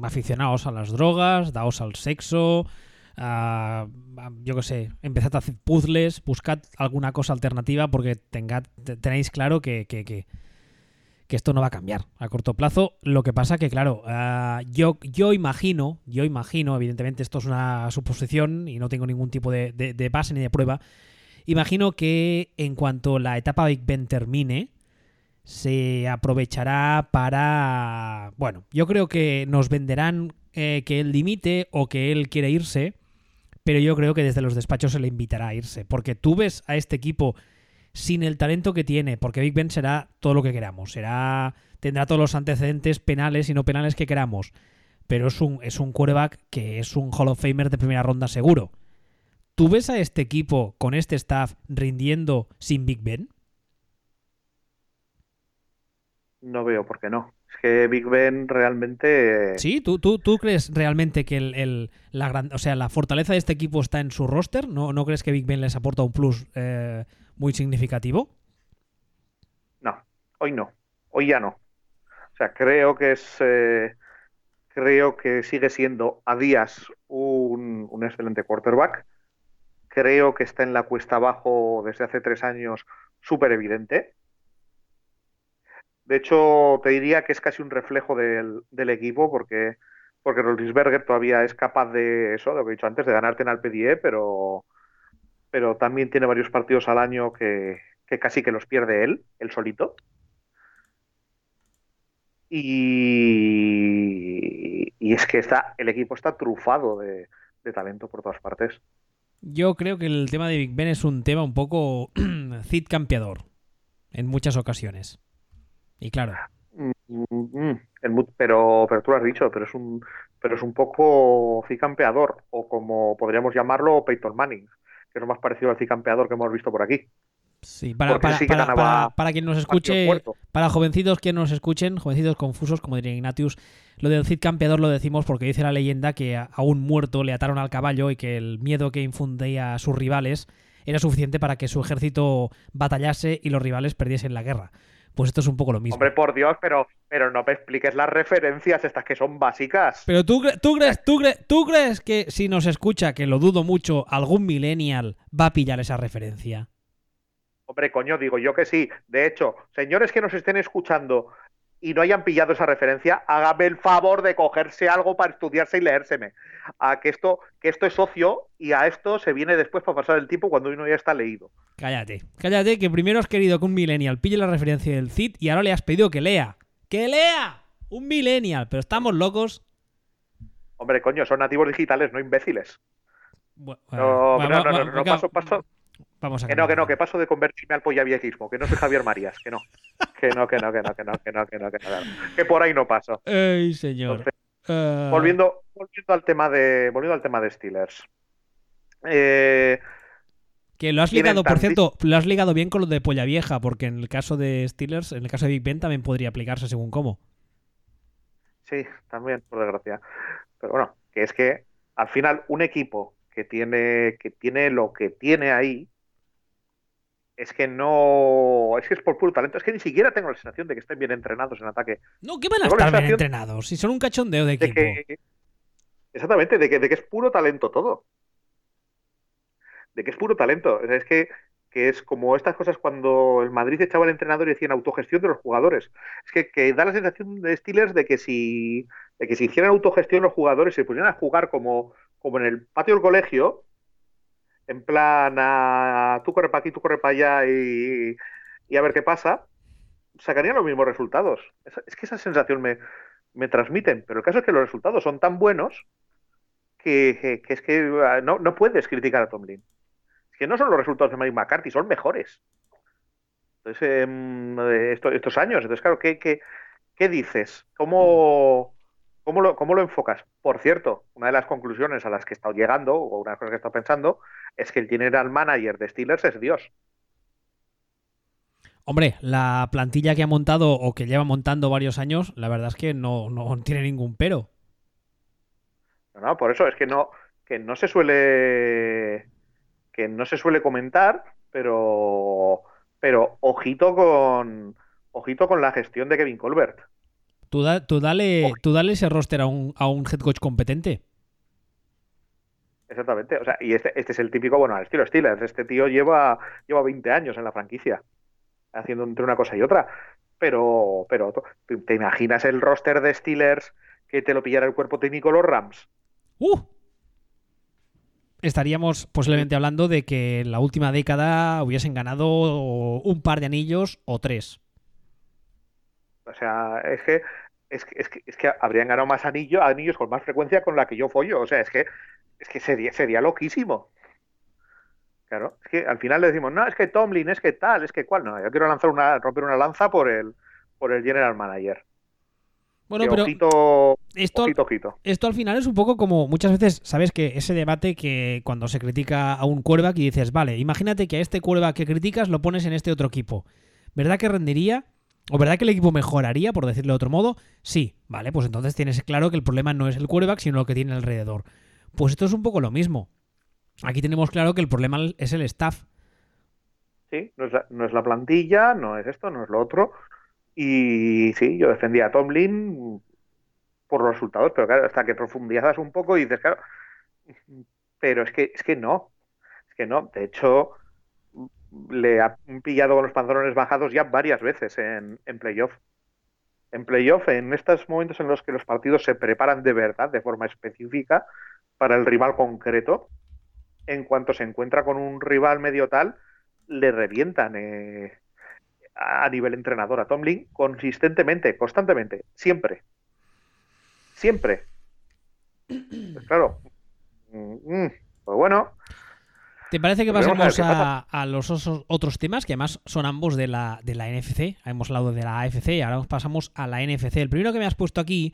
[SPEAKER 1] aficionados a las drogas, daos al sexo, yo qué sé, empezad a hacer puzzles, buscad alguna cosa alternativa porque tenéis claro que, que, esto no va a cambiar a corto plazo. Lo que pasa que, claro, ah, yo, yo imagino, yo imagino, evidentemente esto es una suposición y no tengo ningún tipo de, base ni de prueba, imagino que en cuanto la etapa Big Ben termine, se aprovechará para... Bueno, yo creo que nos venderán eh, que él limite o que él quiere irse, pero yo creo que desde los despachos se le invitará a irse, porque tú ves a este equipo sin el talento que tiene, porque Big Ben será todo lo que queramos, será tendrá todos los antecedentes penales y no penales que queramos, pero es un es un quarterback que es un Hall of Famer de primera ronda seguro. ¿Tú ves a este equipo con este staff rindiendo sin Big Ben?
[SPEAKER 2] No veo por qué no. Es que Big Ben realmente.
[SPEAKER 1] Sí, ¿tú, tú, tú crees realmente que el, la, gran, o sea, la fortaleza de este equipo está en su roster? ¿No, no crees que Big Ben les aporta un plus eh, muy significativo?
[SPEAKER 2] No, hoy no, hoy ya no. O sea, creo que es, eh, creo que sigue siendo a días un, un excelente quarterback. Creo que está en la cuesta abajo desde hace tres años súper evidente. De hecho, te diría que es casi un reflejo del, equipo porque, porque Rollinsberger todavía es capaz de eso, de lo que he dicho antes, de ganarte en el PDE, pero, pero también tiene varios partidos al año que, casi que los pierde él, él solito. Y, y es que está, el equipo está trufado de, talento por todas partes.
[SPEAKER 1] Yo creo que el tema de Big Ben es un tema un poco Cid campeador en muchas ocasiones. Y claro.
[SPEAKER 2] Mm, mm, pero, pero tú lo has dicho, pero es un, pero es un poco cicampeador, o como podríamos llamarlo, Peyton Manning, que es lo más parecido al cicampeador que hemos visto por aquí.
[SPEAKER 1] Sí, para, para, para, para, quien nos escuche, para jovencitos que nos escuchen, jovencitos confusos, como diría Ignatius, lo del Cid Campeador lo decimos porque dice la leyenda que a un muerto le ataron al caballo y que el miedo que infundía a sus rivales era suficiente para que su ejército batallase y los rivales perdiesen la guerra. Pues esto es un poco lo mismo.
[SPEAKER 2] Hombre, por Dios, pero, pero no me expliques las referencias estas que son básicas.
[SPEAKER 1] Pero tú, tú, crees, tú, tú crees que si nos escucha, que lo dudo mucho, algún millennial va a pillar esa referencia.
[SPEAKER 2] Hombre, coño, digo yo que sí. De hecho, señores que nos estén escuchando y no hayan pillado esa referencia, hágame el favor de cogerse algo para estudiarse y leérseme. A que esto, que esto es socio y a esto se viene después para pasar el tiempo cuando uno ya está leído.
[SPEAKER 1] Cállate, cállate, que primero has querido que un millennial pille la referencia del CID y ahora le has pedido que lea. ¡Que lea! Un millennial, pero estamos locos.
[SPEAKER 2] Hombre, coño, son nativos digitales, no imbéciles. no, no, no, no, no, paso, paso, Vamos a que no, que no, que paso de convertirme al pollaviejismo, que no soy Javier Marías, que no. Que no, que no, que no, que no, que no, que no, que no. Que por ahí no paso.
[SPEAKER 1] Ay, señor.
[SPEAKER 2] Ah. volviendo, volviendo al tema de. Volviendo al tema de Steelers. Eh,
[SPEAKER 1] que lo has ligado, por cierto, lo has ligado bien con lo de Polla Vieja, porque en el caso de Steelers, en el caso de Big Ben también podría aplicarse según cómo.
[SPEAKER 2] Sí, también, por desgracia. Pero bueno, que es que al final un equipo que tiene, que tiene lo que tiene ahí, es que no. Es que es por puro talento. Es que ni siquiera tengo la sensación de que estén bien entrenados en ataque.
[SPEAKER 1] No, ¿qué van a estar bien entrenados? Si son un cachondeo de equipo.
[SPEAKER 2] exactamente, de que, de que es puro talento todo. De que es puro talento. es que, que, es como estas cosas cuando el Madrid echaba al entrenador y decían autogestión de los jugadores. Es que, que da la sensación de Steelers de que si. de que si hicieran autogestión los jugadores y se pusieran a jugar como, como en el patio del colegio en plan a tú corre para aquí, tú corre para allá y, a ver qué pasa, sacarían los mismos resultados. Es, que esa sensación me, me, transmiten, pero el caso es que los resultados son tan buenos que, es que ah, no, no, puedes criticar a Tomlin. Es que no son los resultados de Mike McCarthy, son mejores. Entonces, em, estos años, entonces, claro, ¿qué, qué, qué dices? ¿Cómo, ¿Cómo lo, ¿Cómo lo, enfocas? Por cierto, una de las conclusiones a las que he estado llegando, o una de las cosas que he estado pensando, es que el general manager de Steelers es Dios.
[SPEAKER 1] Hombre, la plantilla que ha montado o que lleva montando varios años, la verdad es que no, no tiene ningún pero.
[SPEAKER 2] No, por eso es que no, que no se suele que no se suele comentar, pero pero ojito con ojito con la gestión de Kevin Colbert.
[SPEAKER 1] Tú, dale, tú dale ese roster a un, a un head coach competente.
[SPEAKER 2] Exactamente. O sea, y este, este es el típico, bueno, al estilo Steelers. Este tío lleva, lleva 20 años en la franquicia, haciendo entre una cosa y otra. Pero, pero, ¿te imaginas el roster de Steelers que te lo pillara el cuerpo técnico los Rams?
[SPEAKER 1] ¡Uh! Estaríamos posiblemente hablando de que en la última década hubiesen ganado un par de anillos o tres.
[SPEAKER 2] O sea, es que, es que, es que, habrían ganado más anillos, anillos con más frecuencia con la que yo follo. O sea, es que, es que sería, sería loquísimo. Claro, es que al final le decimos, no, es que Tomlin, es que tal, es que cual. No, yo quiero lanzar una, romper una lanza por el, por el general manager.
[SPEAKER 1] Bueno, pero esto, esto al final es un poco como muchas veces, sabes que ese debate que cuando se critica a un quarterback y dices, vale, imagínate que a este quarterback que criticas lo pones en este otro equipo. ¿Verdad que rendiría? ¿O verdad que el equipo mejoraría, por decirlo de otro modo? Sí, vale, pues entonces tienes claro que el problema no es el quarterback, sino lo que tiene alrededor. Pues esto es un poco lo mismo. Aquí tenemos claro que el problema es el staff.
[SPEAKER 2] Sí, no es la, plantilla, no es esto, no es lo otro. Y sí, yo defendía a Tomlin por los resultados, pero claro, hasta que profundizas un poco y dices, claro, pero es que, es que no, es que no. De hecho, le ha pillado con los pantalones bajados ya varias veces en, en playoff. En playoff, en estos momentos en los que los partidos se preparan de verdad, de forma específica, para el rival concreto, en cuanto se encuentra con un rival medio tal, le revientan eh, a nivel entrenador a Tomlin consistentemente, constantemente, siempre. Siempre. Pues claro. Mm, mm, pues bueno,
[SPEAKER 1] ¿Te parece que pasemos a, los otros temas, que además son ambos de la, de la NFC? Hemos hablado de la AFC y ahora pasamos a la NFC. El primero que me has puesto aquí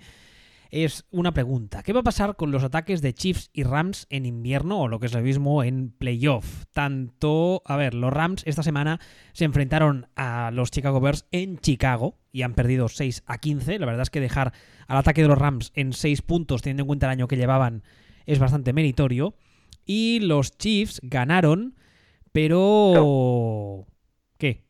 [SPEAKER 1] es una pregunta. ¿Qué va a pasar con los ataques de Chiefs y Rams en invierno o lo que es lo mismo en playoff? Tanto, a ver, los Rams esta semana se enfrentaron a los Chicago Bears en Chicago y han perdido 6 a 15. La verdad es que dejar al ataque de los Rams en 6 puntos, teniendo en cuenta el año que llevaban, es bastante meritorio. Y los Chiefs ganaron, pero... ¿Qué?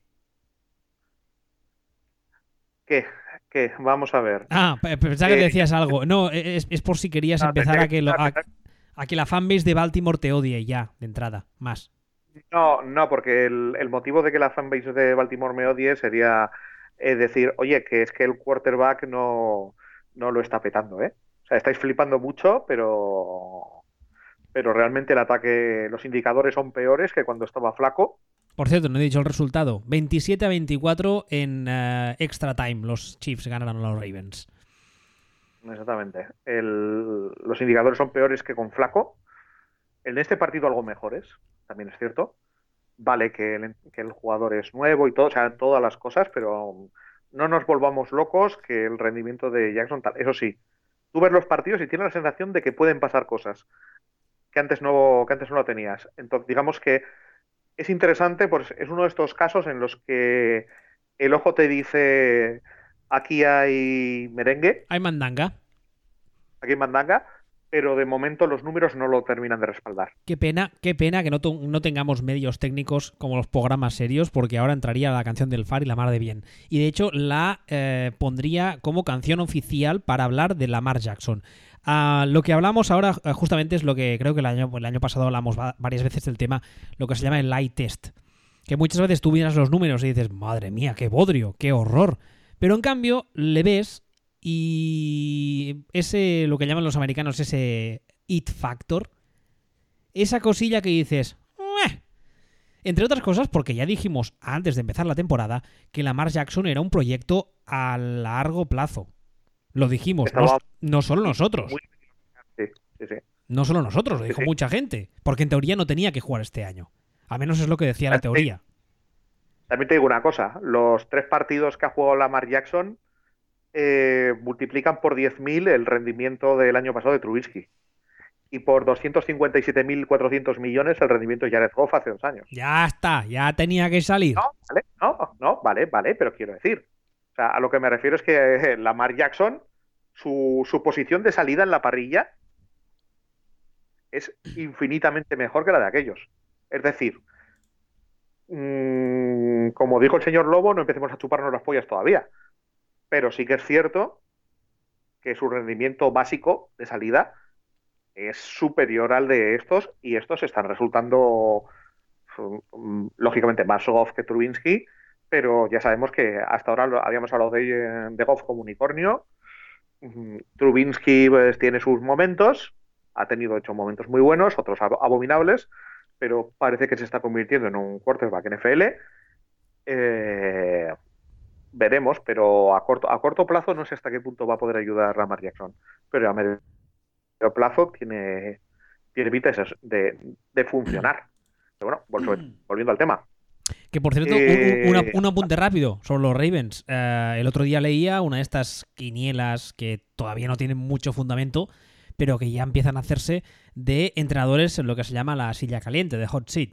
[SPEAKER 2] ¿Qué? Vamos a ver.
[SPEAKER 1] Ah, pensaba que eh, decías algo. No, es, por si querías empezar a, que a, que la fanbase de Baltimore te odie ya, de entrada, más.
[SPEAKER 2] No, no, porque el, motivo de que la fanbase de Baltimore me odie sería eh, decir, oye, que es que el quarterback no, no lo está petando, ¿eh? O sea, estáis flipando mucho, pero pero realmente el ataque, los indicadores son peores que cuando estaba flaco
[SPEAKER 1] por cierto, no he dicho el resultado. 27 a 24 en eh, extra time. Los Chiefs ganaron a los Ravens.
[SPEAKER 2] Exactamente. los indicadores son peores que con Flaco. En este partido algo mejores, también es cierto. Vale que el, jugador es nuevo y todo, o sea, todas las cosas, pero no nos volvamos locos que el rendimiento de Jackson tal. Eso sí, tú ves los partidos y tienes la sensación de que pueden pasar cosas que antes no, que antes no lo tenías. Entonces, digamos que es interesante, pues es uno de estos casos en los que el ojo te dice aquí hay merengue.
[SPEAKER 1] Hay mandanga.
[SPEAKER 2] Aquí hay mandanga, pero de momento los números no lo terminan de respaldar.
[SPEAKER 1] Qué pena, qué pena que no, tengamos medios técnicos como los programas serios, porque ahora entraría la canción del FAR y la Mar de Bien. Y de hecho la eh, pondría como canción oficial para hablar de Lamar Jackson. Ah, lo que hablamos ahora eh, justamente es lo que creo que el año, el año pasado hablamos varias veces del tema, lo que se llama el light test. Que muchas veces tú miras los números y dices, madre mía, qué bodrio, qué horror. Pero en cambio le ves y ese, lo que llaman los americanos, ese it factor, esa cosilla que dices, entre otras cosas, porque ya dijimos antes de empezar la temporada que Lamar Jackson era un proyecto a largo plazo. Lo dijimos, no, solo nosotros. No solo nosotros, lo dijo mucha gente. Porque en teoría no tenía que jugar este año. Al menos es lo que decía la teoría.
[SPEAKER 2] También te digo una cosa: los tres partidos que ha jugado Lamar Jackson eh, multiplican por 10.000 el rendimiento del año pasado de Trubisky. Y por 257.400 millones el rendimiento de Jared Goff hace dos años.
[SPEAKER 1] Ya está, ya tenía que salir.
[SPEAKER 2] No, vale, no, no, vale, vale, pero quiero decir, o sea, a lo que me refiero es que eh, Lamar Jackson, su, posición de salida en la parrilla es infinitamente mejor que la de aquellos. Es decir, mm, como dijo el señor Lobo, no empecemos a chuparnos las pollas todavía. Pero sí que es cierto que su rendimiento básico de salida es superior al de estos y estos están resultando mm, lógicamente más off que Trubinsky pero ya sabemos que hasta ahora habíamos hablado de, de Goff como unicornio. Trubinsky pues, tiene sus momentos, ha tenido hecho momentos muy buenos, otros abominables, pero parece que se está convirtiendo en un quarterback NFL. Eh, veremos, pero a corto, a corto plazo no sé hasta qué punto va a poder ayudar a Ramar Jackson, pero a medio plazo tiene, tiene de, de funcionar. Pero bueno, volviendo al tema,
[SPEAKER 1] que por cierto, un, eh, apunte rápido sobre los Ravens. Eh, el otro día leía una de estas quinielas que todavía no tienen mucho fundamento, pero que ya empiezan a hacerse de entrenadores en lo que se llama la silla caliente, de hot seat.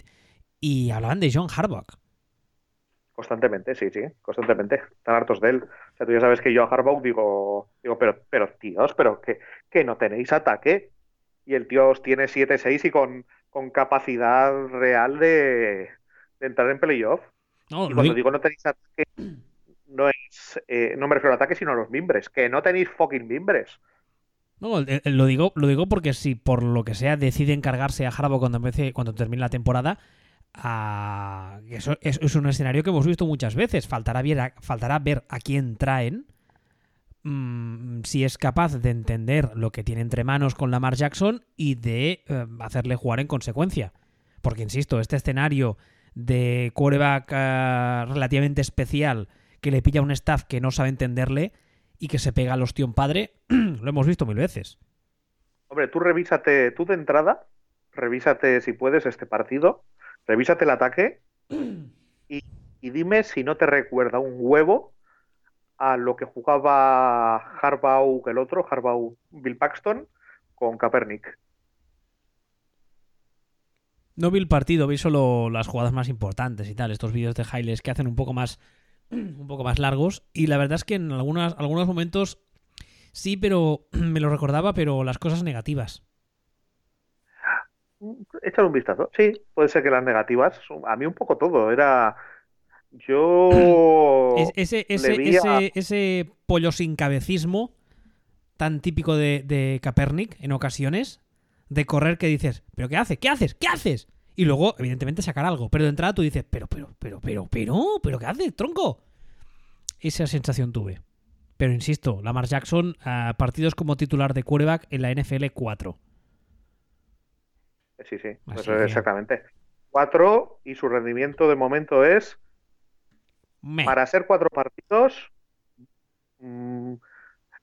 [SPEAKER 1] Y hablaban de John Harbaugh.
[SPEAKER 2] Constantemente, sí, sí, constantemente. Están hartos de él. O sea, tú ya sabes que yo a Harbaugh digo, digo pero, pero tíos, pero que, que no tenéis ataque. Y el tío tiene 7-6 y con, con capacidad real de, de entrar en playoff. No, y cuando digo... no tenéis ataque, no es, eh, no me refiero al ataque, sino a los mimbres, que no tenéis fucking mimbres.
[SPEAKER 1] No, lo digo, lo digo porque si por lo que sea decide encargarse a Harbaugh cuando empiece, cuando termine la temporada, eso es, un escenario que hemos visto muchas veces. Faltará ver a, quién traen. Mm, si es capaz de entender lo que tiene entre manos con Lamar Jackson y de eh, hacerle jugar en consecuencia. Porque, insisto, este escenario de quarterback eh, relativamente especial que le pilla a un staff que no sabe entenderle y que se pega al ostión padre, lo hemos visto mil veces.
[SPEAKER 2] Hombre, tú revísate, tú de entrada, revísate si puedes este partido, revísate el ataque y, dime si no te recuerda un huevo a lo que jugaba Harbaugh, el otro, Harbaugh Bill Paxton, con Kaepernick.
[SPEAKER 1] No vi el partido, vi solo las jugadas más importantes y tal, estos vídeos de highlights que hacen un poco más un poco más largos y la verdad es que en algunas, algunos momentos sí, pero me lo recordaba, pero las cosas negativas.
[SPEAKER 2] Échale un vistazo. Sí, puede ser que las negativas, a mí un poco todo, era yo
[SPEAKER 1] ese, ese, ese, pollo sin cabecismo tan típico de, de Capernic en ocasiones, de correr que dices, ¿pero qué haces? ¿Qué haces? ¿Qué haces? Y luego, evidentemente, sacar algo. Pero de entrada tú dices, pero, pero, pero, pero, pero, pero, ¿qué haces, tronco? Esa sensación tuve. Pero insisto, Lamar Jackson, a partidos como titular de quarterback en la NFL 4.
[SPEAKER 2] Sí, sí, exactamente. 4 y su rendimiento de momento es para ser cuatro partidos, mm,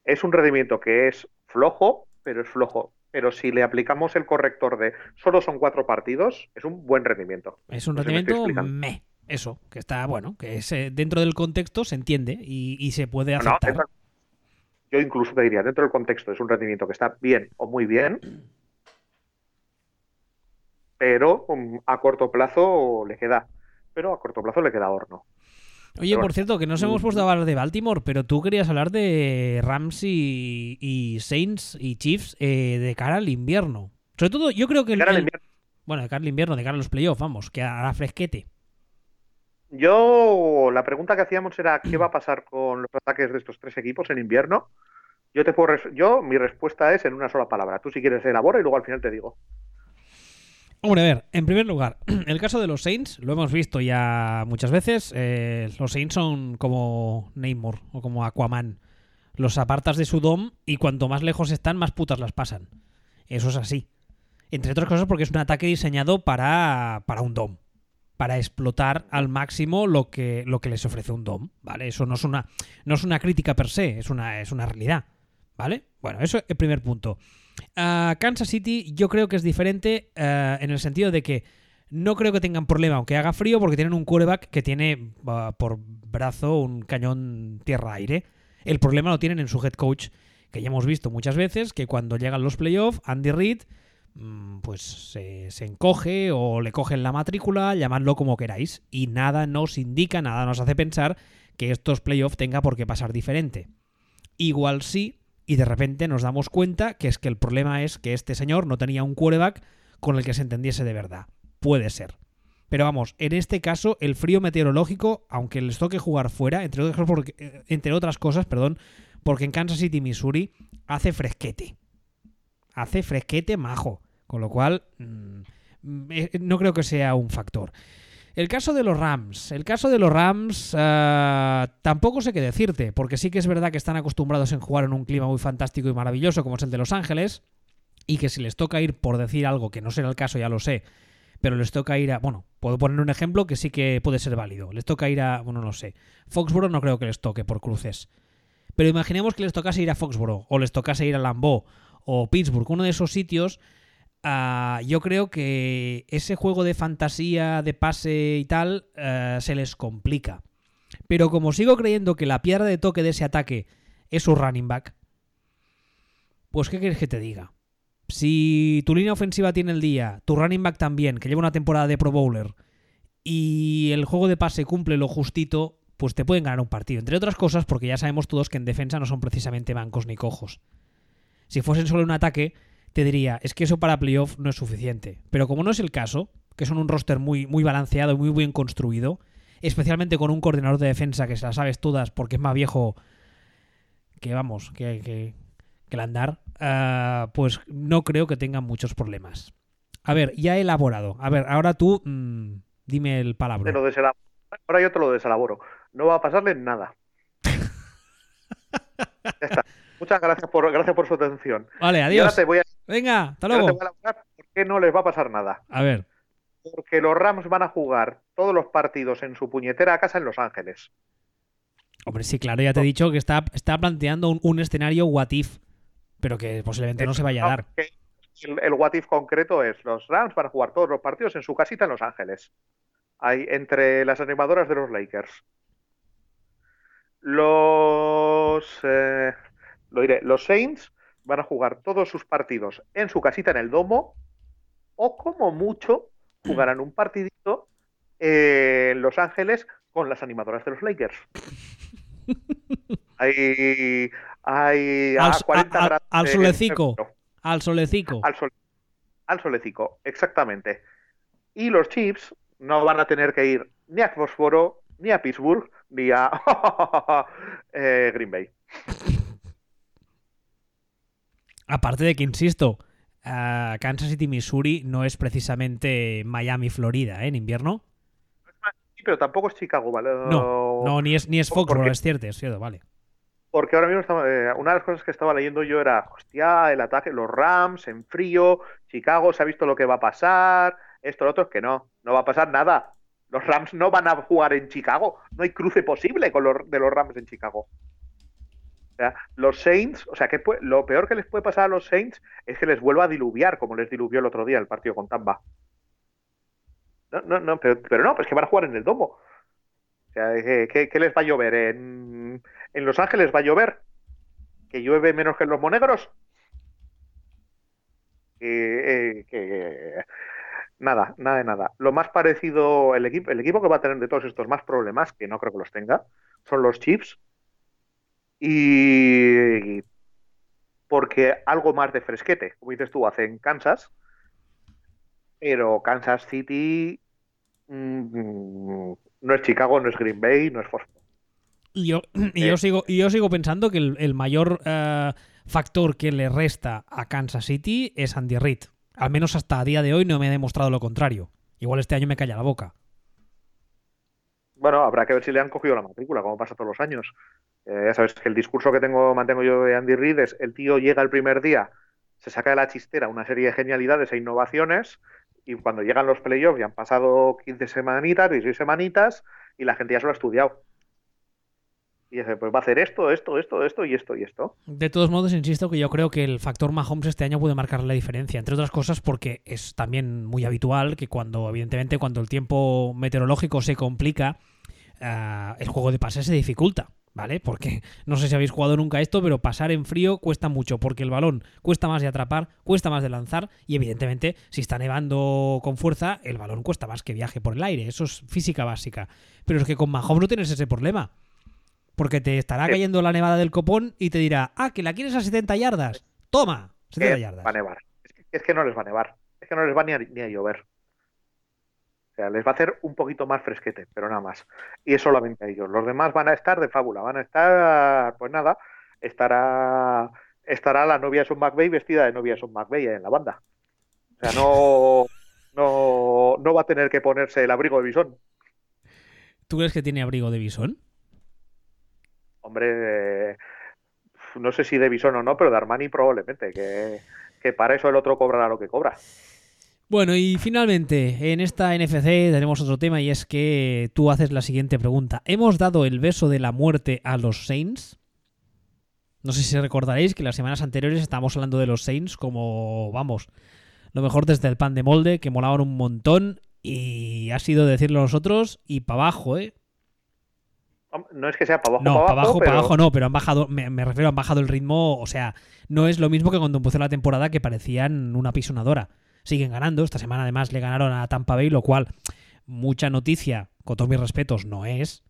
[SPEAKER 2] es un rendimiento que es flojo, pero es flojo. Pero si le aplicamos el corrector de solo son cuatro partidos, es un buen rendimiento.
[SPEAKER 1] Es un rendimiento me. Eso, que está bueno, que es, eh, dentro del contexto se entiende y, se puede aceptar.
[SPEAKER 2] yo incluso te diría, dentro del contexto es un rendimiento que está bien o muy bien, pero a corto plazo le queda, pero a corto plazo le queda horno.
[SPEAKER 1] Oye, por cierto, que nos hemos puesto a hablar de Baltimore, pero tú querías hablar de Rams y, Saints y Chiefs eh, de cara al invierno. Sobre todo, yo creo que...
[SPEAKER 2] De cara al invierno.
[SPEAKER 1] Bueno, de cara al invierno, de cara a los playoffs, vamos, que hará fresquete.
[SPEAKER 2] Yo, la pregunta que hacíamos era ¿qué va a pasar con los ataques de estos tres equipos en invierno? Yo te puedo yo mi respuesta es en una sola palabra. Tú si quieres elabora y luego al final te digo.
[SPEAKER 1] Hombre, a ver, en primer lugar, el caso de los Saints, lo hemos visto ya muchas veces. Eh, los Saints son como Namor o como Aquaman. Los apartas de su dom y cuanto más lejos están, más putas las pasan. Eso es así. Entre otras cosas porque es un ataque diseñado para, para un dom. Para explotar al máximo lo que, lo que les ofrece un dom. ¿Vale? Eso no es una, no es una crítica per se, es una, es una realidad. ¿Vale? Bueno, eso es el primer punto. Kansas City yo creo que es diferente eh, en el sentido de que no creo que tengan problema aunque haga frío porque tienen un quarterback que tiene por brazo un cañón tierra-aire. El problema lo tienen en su head coach, que ya hemos visto muchas veces que cuando llegan los playoffs, Andy Reid mm, pues se, se, encoge o le cogen la matrícula, llamadlo como queráis, y nada nos indica, nada nos hace pensar que estos playoffs tenga por qué pasar diferente. Igual sí, y de repente nos damos cuenta que es que el problema es que este señor no tenía un quarterback con el que se entendiese de verdad. Puede ser. Pero vamos, en este caso, el frío meteorológico, aunque les toque jugar fuera, entre otras cosas, porque, eh, otras cosas perdón, porque en Kansas City, Missouri, hace fresquete. Hace fresquete majo. Con lo cual, mm, eh, no creo que sea un factor. El caso de los Rams. El caso de los Rams uh, tampoco sé qué decirte, porque sí que es verdad que están acostumbrados en jugar en un clima muy fantástico y maravilloso como es el de Los Ángeles, y que si les toca ir por decir algo que no será el caso, ya lo sé, pero les toca ir a... Bueno, puedo poner un ejemplo que sí que puede ser válido. Les toca ir a... Bueno, no sé. Foxboro no creo que les toque por cruces. Pero imaginemos que les tocase ir a Foxboro, o les tocase ir a Lambeau, o Pittsburgh, uno de esos sitios Ah, yo creo que ese juego de fantasía, de pase y tal, eh, se les complica. Pero como sigo creyendo que la piedra de toque de ese ataque es su running back, pues ¿qué quieres que te diga? Si tu línea ofensiva tiene el día, tu running back también, que lleva una temporada de Pro Bowler, y el juego de pase cumple lo justito, pues te pueden ganar un partido. Entre otras cosas, porque ya sabemos todos que en defensa no son precisamente bancos ni cojos. Si fuesen solo un ataque, te diría, es que eso para playoff no es suficiente. Pero como no es el caso, que son un roster muy, muy balanceado y muy bien construido, especialmente con un coordinador de defensa que se las sabes todas porque es más viejo que, vamos, que, que, el andar, ah, pues no creo que tengan muchos problemas. A ver, ya he elaborado. A ver, ahora tú mm, dime el palabra.
[SPEAKER 2] Ahora yo te lo deselaboro. No va a pasarle nada. ya está. Muchas gracias por, gracias por su atención.
[SPEAKER 1] Vale, adiós. Venga, hasta luego.
[SPEAKER 2] por qué no les va a pasar nada.
[SPEAKER 1] A ver.
[SPEAKER 2] Porque los Rams van a jugar todos los partidos en su puñetera casa en Los Ángeles.
[SPEAKER 1] Hombre, sí, claro, ya te he dicho que está, está planteando un, escenario what if, pero que posiblemente no se vaya a dar.
[SPEAKER 2] El, el, what if concreto es, los Rams van a jugar todos los partidos en su casita en Los Ángeles. Hay entre las animadoras de los Lakers. Los, eh, lo diré, los Saints van a jugar todos sus partidos en su casita en el domo o como mucho jugarán un partidito en Los Ángeles con las animadoras de los Lakers. hay, hay
[SPEAKER 1] al, 40 al solecico. Al solecico.
[SPEAKER 2] Al, al solecico, exactamente. Y los Chiefs no van a tener que ir ni a Fosforo, ni a Pittsburgh, ni a eh, Green Bay.
[SPEAKER 1] Aparte de que, insisto, Kansas City, Missouri no es precisamente Miami, Florida, ¿eh? En invierno.
[SPEAKER 2] Sí, pero tampoco es Chicago, ¿vale?
[SPEAKER 1] No, no ni es, ni es Foxborough, es cierto, es cierto, vale.
[SPEAKER 2] Porque ahora mismo eh, una de las cosas que estaba leyendo yo era, hostia, el ataque, los Rams en frío, Chicago se ha visto lo que va a pasar, esto, lo otro, es que no, no va a pasar nada. Los Rams no van a jugar en Chicago, no hay cruce posible con los, de los Rams en Chicago. O sea, los Saints, o sea, lo peor que les puede pasar a los Saints es que les vuelva a diluviar, como les diluvió el otro día el partido con Tampa. No, no, no, pero, no, pues que van a jugar en el domo. O sea, ¿qué, les va a llover? ¿En, Los Ángeles va a llover? ¿Que llueve menos que en los Monegros? Eh, que, nada, nada de nada. Lo más parecido, el equipo, el equipo que va a tener de todos estos más problemas, que no creo que los tenga, son los Chiefs y porque algo más de fresquete, como dices tú, hacen Kansas, pero Kansas City mm, no es Chicago, no es Green Bay, no es Fosforo.
[SPEAKER 1] Y yo, y yo, eh. sigo, y yo sigo pensando que el, mayor eh, factor que le resta a Kansas City es Andy Reid. Al menos hasta a día de hoy no me ha demostrado lo contrario. Igual este año me calla la boca.
[SPEAKER 2] Bueno, habrá que ver si le han cogido la matrícula, como pasa todos los años. Eh, ya sabes que el discurso que tengo, mantengo yo de Andy Reid es el tío llega el primer día, se saca de la chistera una serie de genialidades e innovaciones y cuando llegan los playoffs ya han pasado 15 semanitas, 16 semanitas y la gente ya se lo ha estudiado. Y dice, pues va a hacer esto, esto, esto, esto y esto y esto.
[SPEAKER 1] De todos modos, insisto que yo creo que el factor Mahomes este año puede marcar la diferencia, entre otras cosas porque es también muy habitual que cuando, evidentemente, cuando el tiempo meteorológico se complica, eh, el juego de pases se dificulta. ¿vale? Porque no sé si habéis jugado nunca esto, pero pasar en frío cuesta mucho, porque el balón cuesta más de atrapar, cuesta más de lanzar, y evidentemente, si está nevando con fuerza, el balón cuesta más que viaje por el aire. Eso es física básica. Pero es que con Mahomes no tienes ese problema. Porque te estará cayendo la nevada del copón y te dirá, ah, que la quieres a 70 yardas. Toma, 70 yardas.
[SPEAKER 2] Va a nevar. Es que, no les va a nevar. Es que no les va ni a llover. O sea, les va a hacer un poquito más fresquete, pero nada más. Y es solamente a ellos. Los demás van a estar de fábula, van a estar, pues nada, estará estará la novia de Son McVeigh vestida de novia de Son McVeigh en la banda. O sea, no, no, no va a tener que ponerse el abrigo de bisón.
[SPEAKER 1] ¿Tú crees que tiene abrigo de bisón?
[SPEAKER 2] Hombre, no sé si de bisón o no, pero de Armani probablemente, que, que para eso el otro cobrará lo que cobra.
[SPEAKER 1] Bueno, y finalmente, en esta NFC tenemos otro tema y es que tú haces la siguiente pregunta. ¿Hemos dado el beso de la muerte a los Saints? No sé si recordaréis que las semanas anteriores estábamos hablando de los Saints como, vamos, lo mejor desde el pan de molde, que molaban un montón y ha sido decirlo nosotros y para abajo, ¿eh?
[SPEAKER 2] No es que sea para abajo.
[SPEAKER 1] No,
[SPEAKER 2] para
[SPEAKER 1] abajo, para abajo no, pero han bajado, me, me, refiero, han bajado el ritmo, o sea, no es lo mismo que cuando empezó la temporada que parecían una pisonadora siguen ganando. Esta semana además le ganaron a Tampa Bay, lo cual mucha noticia, con todos mis respetos, no es.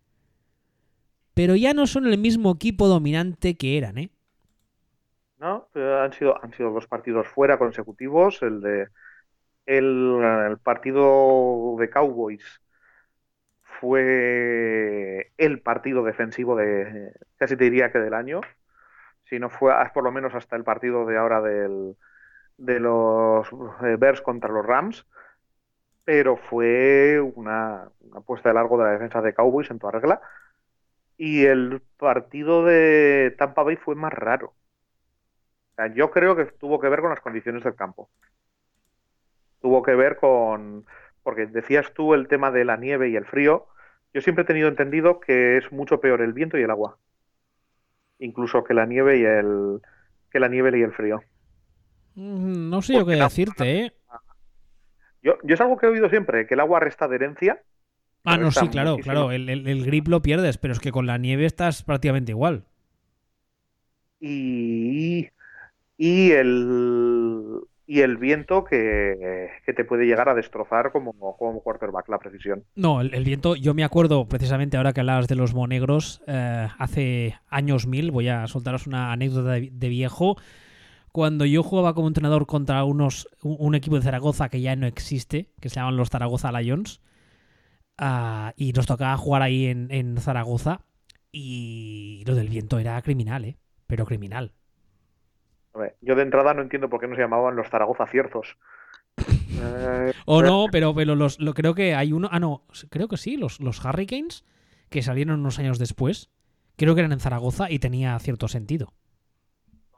[SPEAKER 1] Pero ya no son el mismo equipo dominante que eran, ¿eh?
[SPEAKER 2] No, han sido, han sido dos partidos fuera consecutivos. El de el, partido de Cowboys fue el partido defensivo de casi te diría que del año. Si no fue por lo menos hasta el partido de ahora del, de los eh, Bears contra los Rams, pero fue una, apuesta de largo de la defensa de Cowboys en toda regla. Y el partido de Tampa Bay fue más raro. yo creo que tuvo que ver con las condiciones del campo. Tuvo que ver con. Porque decías tú el tema de la nieve y el frío. Yo siempre he tenido entendido que es mucho peor el viento y el agua. Incluso que la nieve y el. que la nieve y el frío.
[SPEAKER 1] Mm, no sé yo qué decirte, ¿eh?
[SPEAKER 2] Yo, yo es algo que he oído siempre, que el agua resta adherencia.
[SPEAKER 1] Ah, no, sí, claro, claro. El, el, grip lo pierdes, pero es que con la nieve estás prácticamente igual.
[SPEAKER 2] Y, y el y el viento que, te puede llegar a destrozar como, como quarterback, la precisión.
[SPEAKER 1] No, el, viento, yo me acuerdo precisamente ahora que hablabas de los monegros, eh, hace años mil, voy a soltaros una anécdota de, viejo, cuando yo jugaba como entrenador contra unos, un, equipo de Zaragoza que ya no existe, que se llaman los Zaragoza Lions, ah, y nos tocaba jugar ahí en, en Zaragoza, y lo del viento era criminal, ¿eh? Pero criminal
[SPEAKER 2] yo de entrada no entiendo por qué no se llamaban los Zaragoza Ciertos.
[SPEAKER 1] Eh, o no, pero, pero los, lo, creo que hay uno. Ah, no, creo que sí, los, los Hurricanes, que salieron unos años después. Creo que eran en Zaragoza y tenía cierto sentido.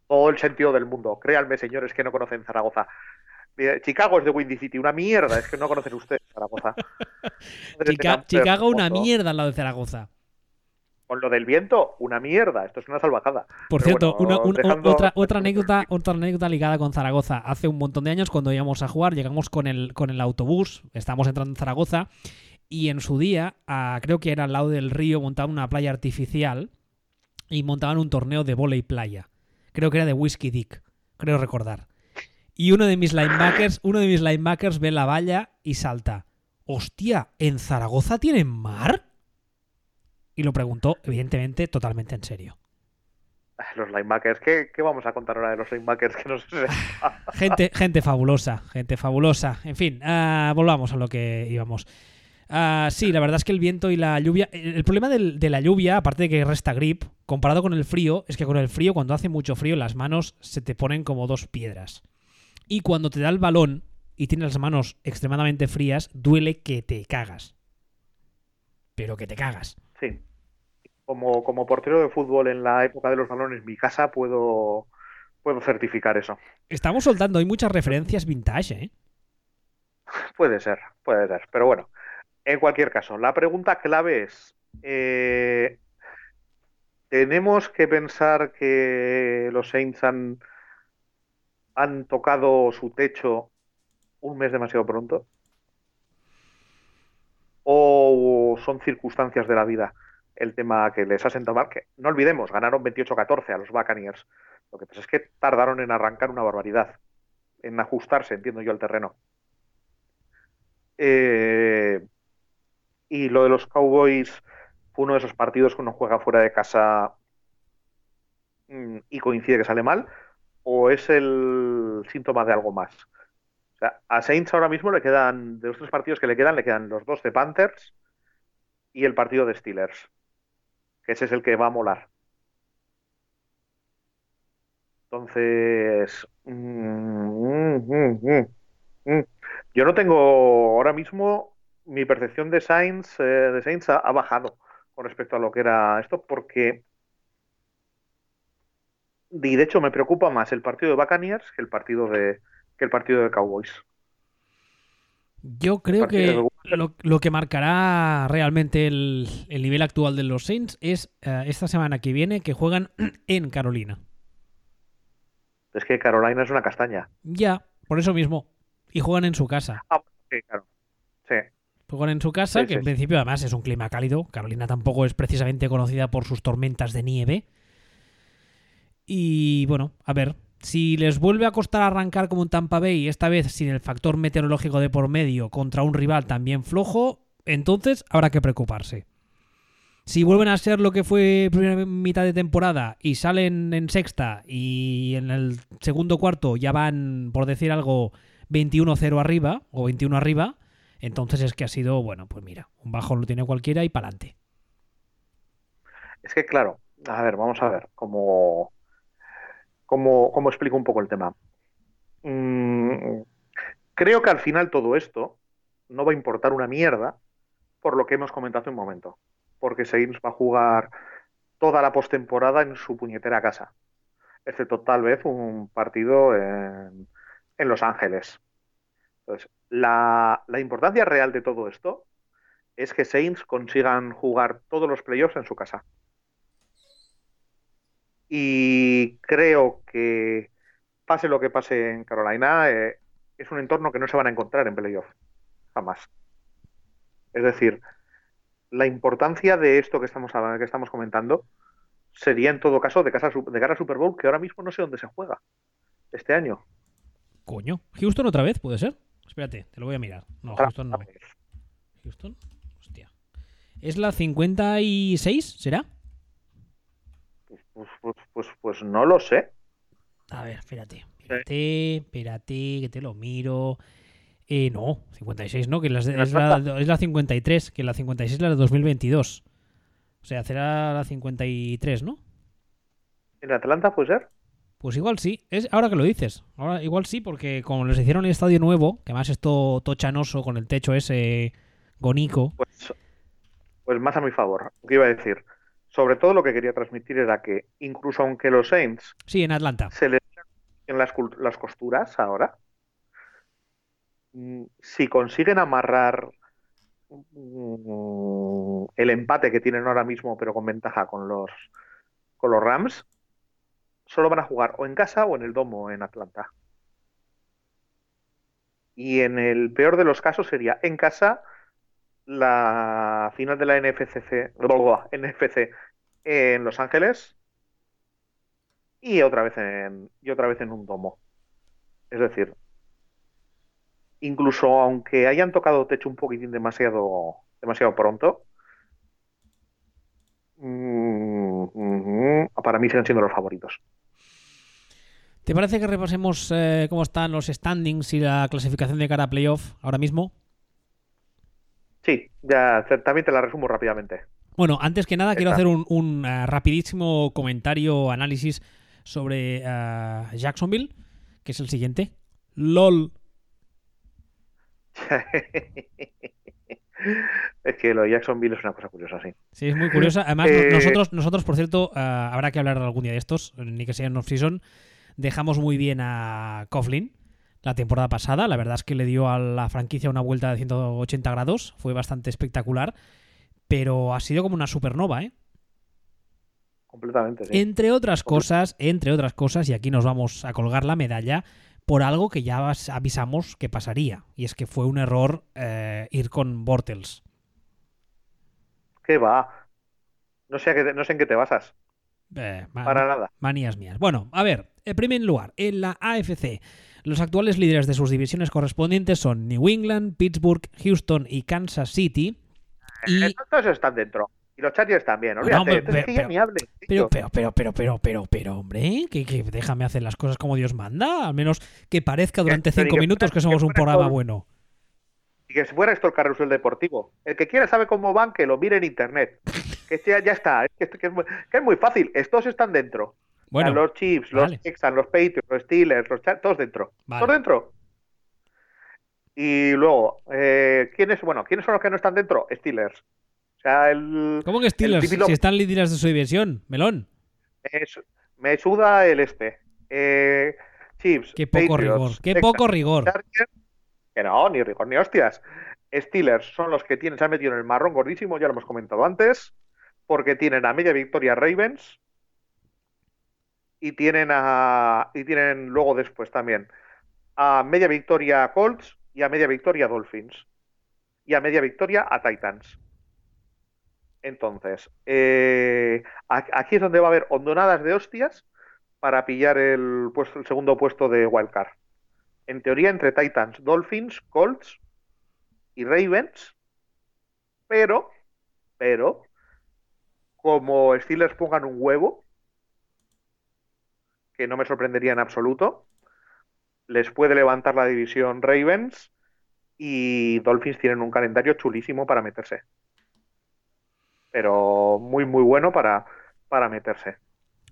[SPEAKER 2] Todo el sentido del mundo. Créanme, señores, que no conocen Zaragoza. Chicago es de Windy City, una mierda, es que no conocen ustedes Zaragoza.
[SPEAKER 1] Chicago, una mierda al lado de Zaragoza
[SPEAKER 2] con lo del viento, una mierda. Esto es una salvajada.
[SPEAKER 1] Por cierto, otra, otra, anécdota, otra anécdota ligada con Zaragoza. Hace un montón de años, cuando íbamos a jugar, llegamos con el, con el autobús, estábamos entrando en Zaragoza, y en su día, creo que era al lado del río, montaban una playa artificial y montaban un torneo de volei playa. Creo que era de Whiskey Dick, creo recordar. Y uno de mis linebackers, uno de mis linebackers ve la valla y salta. Hostia, ¿en Zaragoza tienen mar? y lo preguntó, evidentemente, totalmente en serio.
[SPEAKER 2] Los linebackers, ¿qué, vamos a contar ahora de los linebackers que
[SPEAKER 1] gente, gente fabulosa, gente fabulosa. En fin, ah, volvamos a lo que íbamos. Ah, sí, la verdad es que el viento y la lluvia. El problema de la lluvia, aparte de que resta grip, comparado con el frío, es que con el frío, cuando hace mucho frío, las manos se te ponen como dos piedras. Y cuando te da el balón y tienes las manos extremadamente frías, duele que te cagas. Pero que te cagas.
[SPEAKER 2] Sí como, como portero de fútbol en la época de los balones, mi casa, puedo, puedo certificar eso.
[SPEAKER 1] Estamos soltando, hay muchas referencias vintage, ¿eh?
[SPEAKER 2] Puede ser, puede ser. Pero bueno, en cualquier caso, la pregunta clave es, eh, ¿tenemos que pensar que los Saints han, tocado su techo un mes demasiado pronto? ¿O son circunstancias de la vida? el tema que les ha sentado mal, que no olvidemos, ganaron 28-14 a los Buccaneers. Lo que pasa es que tardaron en arrancar una barbaridad, en ajustarse, entiendo yo, al terreno. Eh, y lo de los Cowboys fue uno de esos partidos que uno juega fuera de casa mm, y coincide que sale mal, o es el síntoma de algo más. O sea, a Saints ahora mismo le quedan, de los tres partidos que le quedan, le quedan los dos de Panthers y el partido de Steelers que ese es el que va a molar. Entonces, mm, mm, yo no tengo ahora mismo mi percepción de Saints, eh, de Saints ha, bajado con respecto a lo que era esto, porque y de hecho me preocupa más el partido de Buccaneers que el partido de que el partido de Cowboys.
[SPEAKER 1] Yo creo que lo, que marcará realmente el, nivel actual de los Saints es eh, esta semana que viene que juegan en Carolina.
[SPEAKER 2] Es que Carolina es una castaña.
[SPEAKER 1] Ya, por eso mismo. Y juegan en su casa.
[SPEAKER 2] Ah, sí, claro. Sí.
[SPEAKER 1] Juegan en su casa, que en principio además es un clima cálido. Carolina tampoco es precisamente conocida por sus tormentas de nieve. Y bueno, a ver, si les vuelve a costar arrancar como un Tampa Bay, esta vez sin el factor meteorológico de por medio contra un rival también flojo, entonces habrá que preocuparse. Si vuelven a ser lo que fue primera mitad de temporada y salen en sexta y en el segundo cuarto ya van, por decir algo, 21-0 arriba o 21 arriba, entonces es que ha sido, bueno, pues mira, un bajo lo tiene cualquiera y para adelante.
[SPEAKER 2] Es que claro, a ver, vamos a ver, como ¿Cómo, explico un poco el tema? Mm, creo que al final todo esto no va a importar una mierda por lo que hemos comentado hace un momento. Porque Saints va a jugar toda la postemporada en su puñetera casa. Excepto tal vez un partido en, Los Ángeles. Entonces, la, importancia real de todo esto es que Saints consigan jugar todos los playoffs en su casa. Y creo que pase lo que pase en Carolina, eh, es un entorno que no se van a encontrar en playoff. Jamás. Es decir, la importancia de esto que estamos, que estamos comentando sería en todo caso de, casa, de cara a Super Bowl, que ahora mismo no sé dónde se juega este año.
[SPEAKER 1] Coño, Houston otra vez, ¿puede ser? Espérate, te lo voy a mirar. No, Houston no. Houston, hostia. ¿Es la 56, será?
[SPEAKER 2] Pues, pues, pues, pues, pues no lo sé.
[SPEAKER 1] A ver, espérate. Espérate, espérate, que te lo miro. Eh, no, 56 no, que es, la, es la 53, que la 56 es la de 2022. O sea, será la 53, ¿no?
[SPEAKER 2] ¿En Atlanta puede ser?
[SPEAKER 1] Pues igual sí, es ahora que lo dices. Ahora igual sí, porque como les hicieron el estadio nuevo, que más es todo tochanoso con el techo ese gonico.
[SPEAKER 2] Pues, pues más a mi favor. ¿Qué iba a decir? Sobre todo lo que quería transmitir era que incluso aunque los Saints.
[SPEAKER 1] Sí, en Atlanta.
[SPEAKER 2] Se les en las, las costuras ahora. Mm, si consiguen amarrar mm, el empate que tienen ahora mismo, pero con ventaja con los, con los Rams, solo van a jugar o en casa o en el domo en Atlanta. Y en el peor de los casos sería en casa la final de la NFC, NFC en Los Ángeles y otra vez en y otra vez en un domo. Es decir, incluso aunque hayan tocado techo un poquitín demasiado, demasiado pronto, mm, para mí siguen siendo los favoritos.
[SPEAKER 1] ¿Te parece que repasemos eh, cómo están los standings y la clasificación de cara a playoff ahora mismo?
[SPEAKER 2] Sí, ya también te la resumo rápidamente.
[SPEAKER 1] Bueno, antes que nada quiero hacer un, eh, rapidísimo comentario, análisis sobre eh, Jacksonville, que es el siguiente. LOL.
[SPEAKER 2] es que lo de Jacksonville es una cosa curiosa, sí.
[SPEAKER 1] Sí, es muy curiosa. Además, eh, nosotros, nosotros, por cierto, habrá que hablar algún día de estos, ni que sea en off-season. Dejamos muy bien a Coughlin la temporada pasada. La verdad es que le dio a la franquicia una vuelta de 180 grados. Fue bastante espectacular. Pero ha sido como una supernova, ¿eh?
[SPEAKER 2] Completamente, sí.
[SPEAKER 1] Entre otras cosas, entre otras cosas, y aquí nos vamos a colgar la medalla, por algo que ya avisamos que pasaría. Y es que fue un error eh, ir con Bortels.
[SPEAKER 2] ¿Qué va? No sé, no sé en qué te basas.
[SPEAKER 1] Eh,
[SPEAKER 2] Para nada.
[SPEAKER 1] Manías mías. Bueno, a ver, en primer lugar, en la AFC, los actuales líderes de sus divisiones correspondientes son New England, Pittsburgh, Houston y Kansas City. Eh, y...
[SPEAKER 2] Todos están dentro. Y los Chargers también, olvídate. Este
[SPEAKER 1] pero, pero, pero, pero, pero, pero, pero, hombre, que, que déjame hacer las cosas como Dios manda, al menos que parezca durante cinco minutos que somos un programa bueno.
[SPEAKER 2] Y que fuera esto el carrusel deportivo. El que quiera sabe cómo van, que lo mire en internet. Que ya, ya está. Que, es muy, fácil. Estos están dentro. Bueno, los Chiefs, los Texans, los Patriots, los Steelers, los todos dentro. Todos dentro. Y luego, eh, ¿quiénes, bueno, ¿quiénes son los que no están dentro? Steelers.
[SPEAKER 1] ¿Cómo que Steelers? Si están líderes de su división, melón.
[SPEAKER 2] me suda el este. Eh, Chiefs.
[SPEAKER 1] Qué poco rigor. Qué poco rigor.
[SPEAKER 2] Que no, ni rigor ni hostias. Steelers son los que tienen, se han metido en el marrón gordísimo, ya lo hemos comentado antes, porque tienen a media victoria Ravens y tienen a y tienen luego después también a media victoria Colts y a media victoria Dolphins y a media victoria a Titans. Entonces, eh, aquí es donde va a haber hondonadas de hostias para pillar el, puesto, el segundo puesto de Wildcard. En teoría, entre Titans, Dolphins, Colts y Ravens. Pero, pero, como Steelers pongan un huevo, que no me sorprendería en absoluto, les puede levantar la división Ravens y Dolphins tienen un calendario chulísimo para meterse pero muy, muy bueno para, para meterse.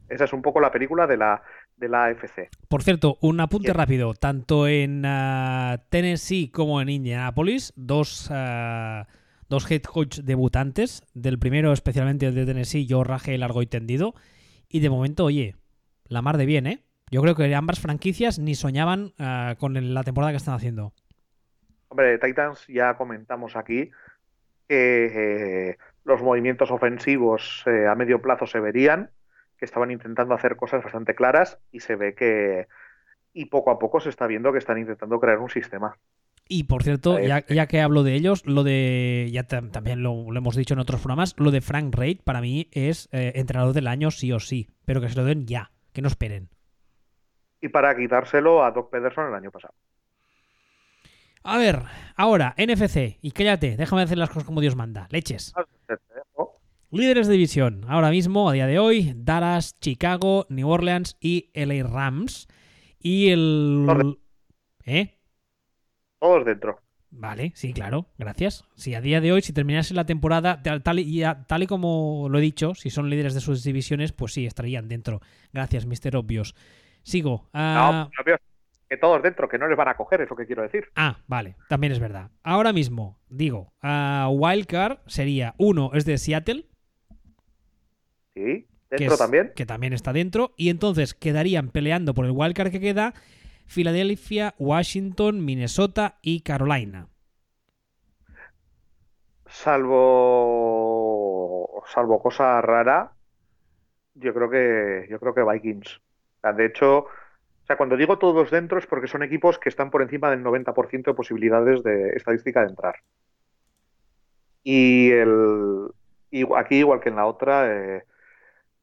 [SPEAKER 2] Esa es un poco la película de la, de la AFC.
[SPEAKER 1] Por cierto, un apunte rápido. Tanto en ah, Tennessee como en Indianapolis, dos, ah, dos head coach debutantes. Del primero, especialmente el de Tennessee, yo rajé largo y tendido. Y de momento, oye, la mar de bien, ¿eh? Yo creo que ambas franquicias ni soñaban ah, con la temporada que están haciendo.
[SPEAKER 2] Hombre, Titans ya comentamos aquí que eh, los movimientos ofensivos eh, a medio plazo se verían, que estaban intentando hacer cosas bastante claras y se ve que y poco a poco se está viendo que están intentando crear un sistema.
[SPEAKER 1] Y por cierto, ya, que hablo de ellos, lo de. Ya también lo, hemos dicho en otros programas, lo de Frank Reid para mí es eh, entrenador del año sí o sí. Pero que se lo den ya, que no esperen.
[SPEAKER 2] Y para quitárselo a Doc Pederson el año pasado.
[SPEAKER 1] A ver, ahora, NFC. Y cállate, déjame hacer las cosas como Dios manda. Leches. Ah, Líderes de división. Ahora mismo, a día de hoy, Dallas, Chicago, New Orleans y LA Rams. Y el. ¿Eh?
[SPEAKER 2] Todos dentro.
[SPEAKER 1] Vale, sí, claro, gracias. Si a día de hoy, si terminase la temporada, tal y, tal y como lo he dicho, si son líderes de sus divisiones, pues sí, estarían dentro. Gracias, Mr. Obvios. Sigo.
[SPEAKER 2] No, que todos dentro, que no les van a coger, es lo que quiero decir.
[SPEAKER 1] Ah, vale, también es verdad. Ahora mismo, digo, a Wildcard sería uno es de Seattle.
[SPEAKER 2] Sí, dentro también.
[SPEAKER 1] Que también está dentro. Y entonces quedarían peleando por el Wildcard que queda Filadelfia, Washington, Minnesota y Carolina.
[SPEAKER 2] Salvo salvo cosa rara, yo creo que yo creo que Vikings. De hecho, o sea, cuando digo todos dentro es porque son equipos que están por encima del 90% de posibilidades de estadística de entrar. Y el aquí igual que en la otra, eh,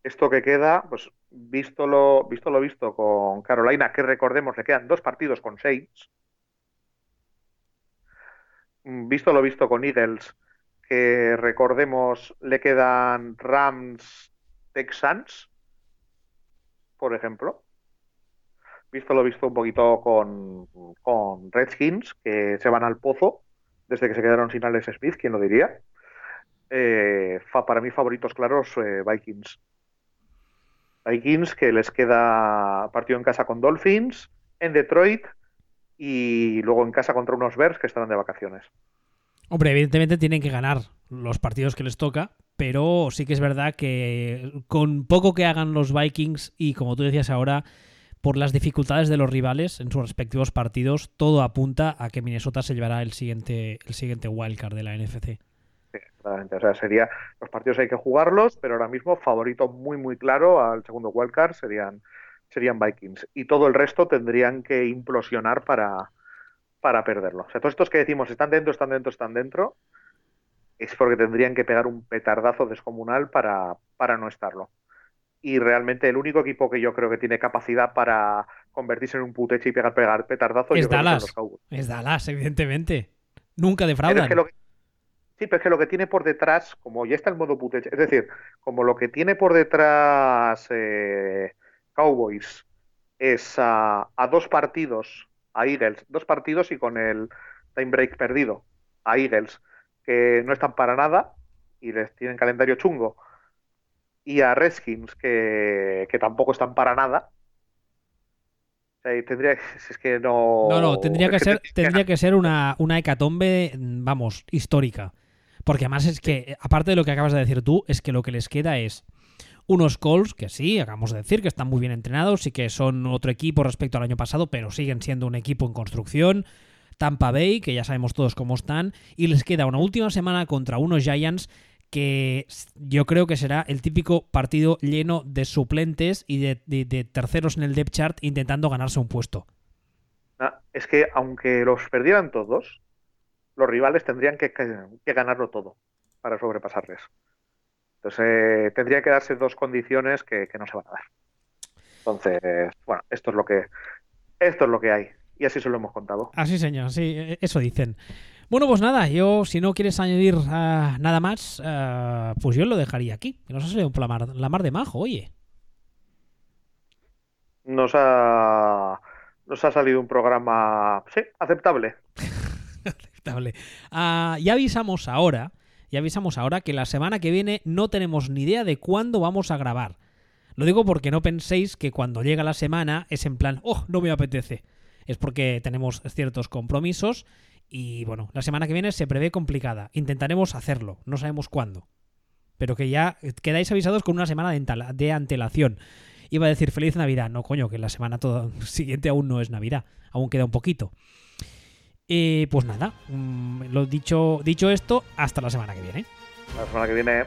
[SPEAKER 2] esto que queda, pues visto lo, visto lo visto con Carolina, que recordemos, le quedan dos partidos con Saints. Mm, visto lo visto con Eagles, que recordemos, le quedan Rams, Texans, por ejemplo. Visto lo visto un poquito con, con Redskins, que se van al pozo desde que se quedaron sin Alex Smith, ¿quién lo diría? Eh, para mí favoritos claros eh, Vikings. Vikings que les queda partido en casa con Dolphins, en Detroit y luego en casa contra unos Bears que estarán de vacaciones.
[SPEAKER 1] Hombre, evidentemente tienen que ganar los partidos que les toca, pero sí que es verdad que con poco que hagan los Vikings y como tú decías ahora, por las dificultades de los rivales en sus respectivos partidos, todo apunta a que Minnesota se llevará el siguiente, el siguiente wildcard de la NFC.
[SPEAKER 2] O sea, sería, los partidos hay que jugarlos, pero ahora mismo favorito muy, muy claro al segundo wildcard serían, serían Vikings. Y todo el resto tendrían que implosionar para, para perderlo. O sea, todos estos que decimos están dentro, están dentro, están dentro, es porque tendrían que pegar un petardazo descomunal para, para no estarlo. Y realmente el único equipo que yo creo que tiene capacidad para convertirse en un puteche y pegar, pegar petardazo
[SPEAKER 1] es Dallas. Es Dallas, evidentemente. Nunca defraudan.
[SPEAKER 2] Sí, pero es que lo que tiene por detrás, como ya está el modo puteche, es decir, como lo que tiene por detrás eh, Cowboys es a, dos partidos a Eagles, dos partidos y con el time break perdido a Eagles, que no están para nada y les tienen calendario chungo, y a Redskins, que, tampoco están para nada. tendría, es que no.
[SPEAKER 1] No, no, tendría que, ser, tendría que ser una, una hecatombe, vamos, histórica. Porque además es que, aparte de lo que acabas de decir tú, es que lo que les queda es unos Colts que sí, acabamos de decir que están muy bien entrenados y que son otro equipo respecto al año pasado, pero siguen siendo un equipo en construcción. Tampa Bay, que ya sabemos todos cómo están, y les queda una última semana contra unos Giants que yo creo que será el típico partido lleno de suplentes y de, terceros en el depth chart intentando ganarse un puesto.
[SPEAKER 2] Ah, es que aunque los perdieran todos, los rivales tendrían que, ganarlo todo para sobrepasarles. Entonces, eh, tendría que darse dos condiciones que, no se van a dar. Entonces, bueno, esto es lo que esto es lo que hay. Y así se lo hemos contado.
[SPEAKER 1] Así, señor, sí, e, eso dicen. Bueno, pues nada, yo, si no quieres añadir ah, nada más, ah, pues yo lo dejaría aquí. Nos ha salido un mar, la mar de majo, oye.
[SPEAKER 2] Nos ha, nos ha salido un programa, sí,
[SPEAKER 1] aceptable. Ah, ya avisamos ahora, ya avisamos ahora que la semana que viene no tenemos ni idea de cuándo vamos a grabar. Lo digo porque no penséis que cuando llega la semana es en plan, oh, no me apetece. Es porque tenemos ciertos compromisos y bueno, la semana que viene se prevé complicada. Intentaremos hacerlo, no sabemos cuándo. Pero que ya quedáis avisados con una semana de antelación. Iba a decir feliz Navidad. No, coño, que la semana siguiente aún no es Navidad. Aún queda un poquito. Y pues nada, mm, lo dicho, dicho esto, hasta la semana que viene.
[SPEAKER 2] La semana que viene.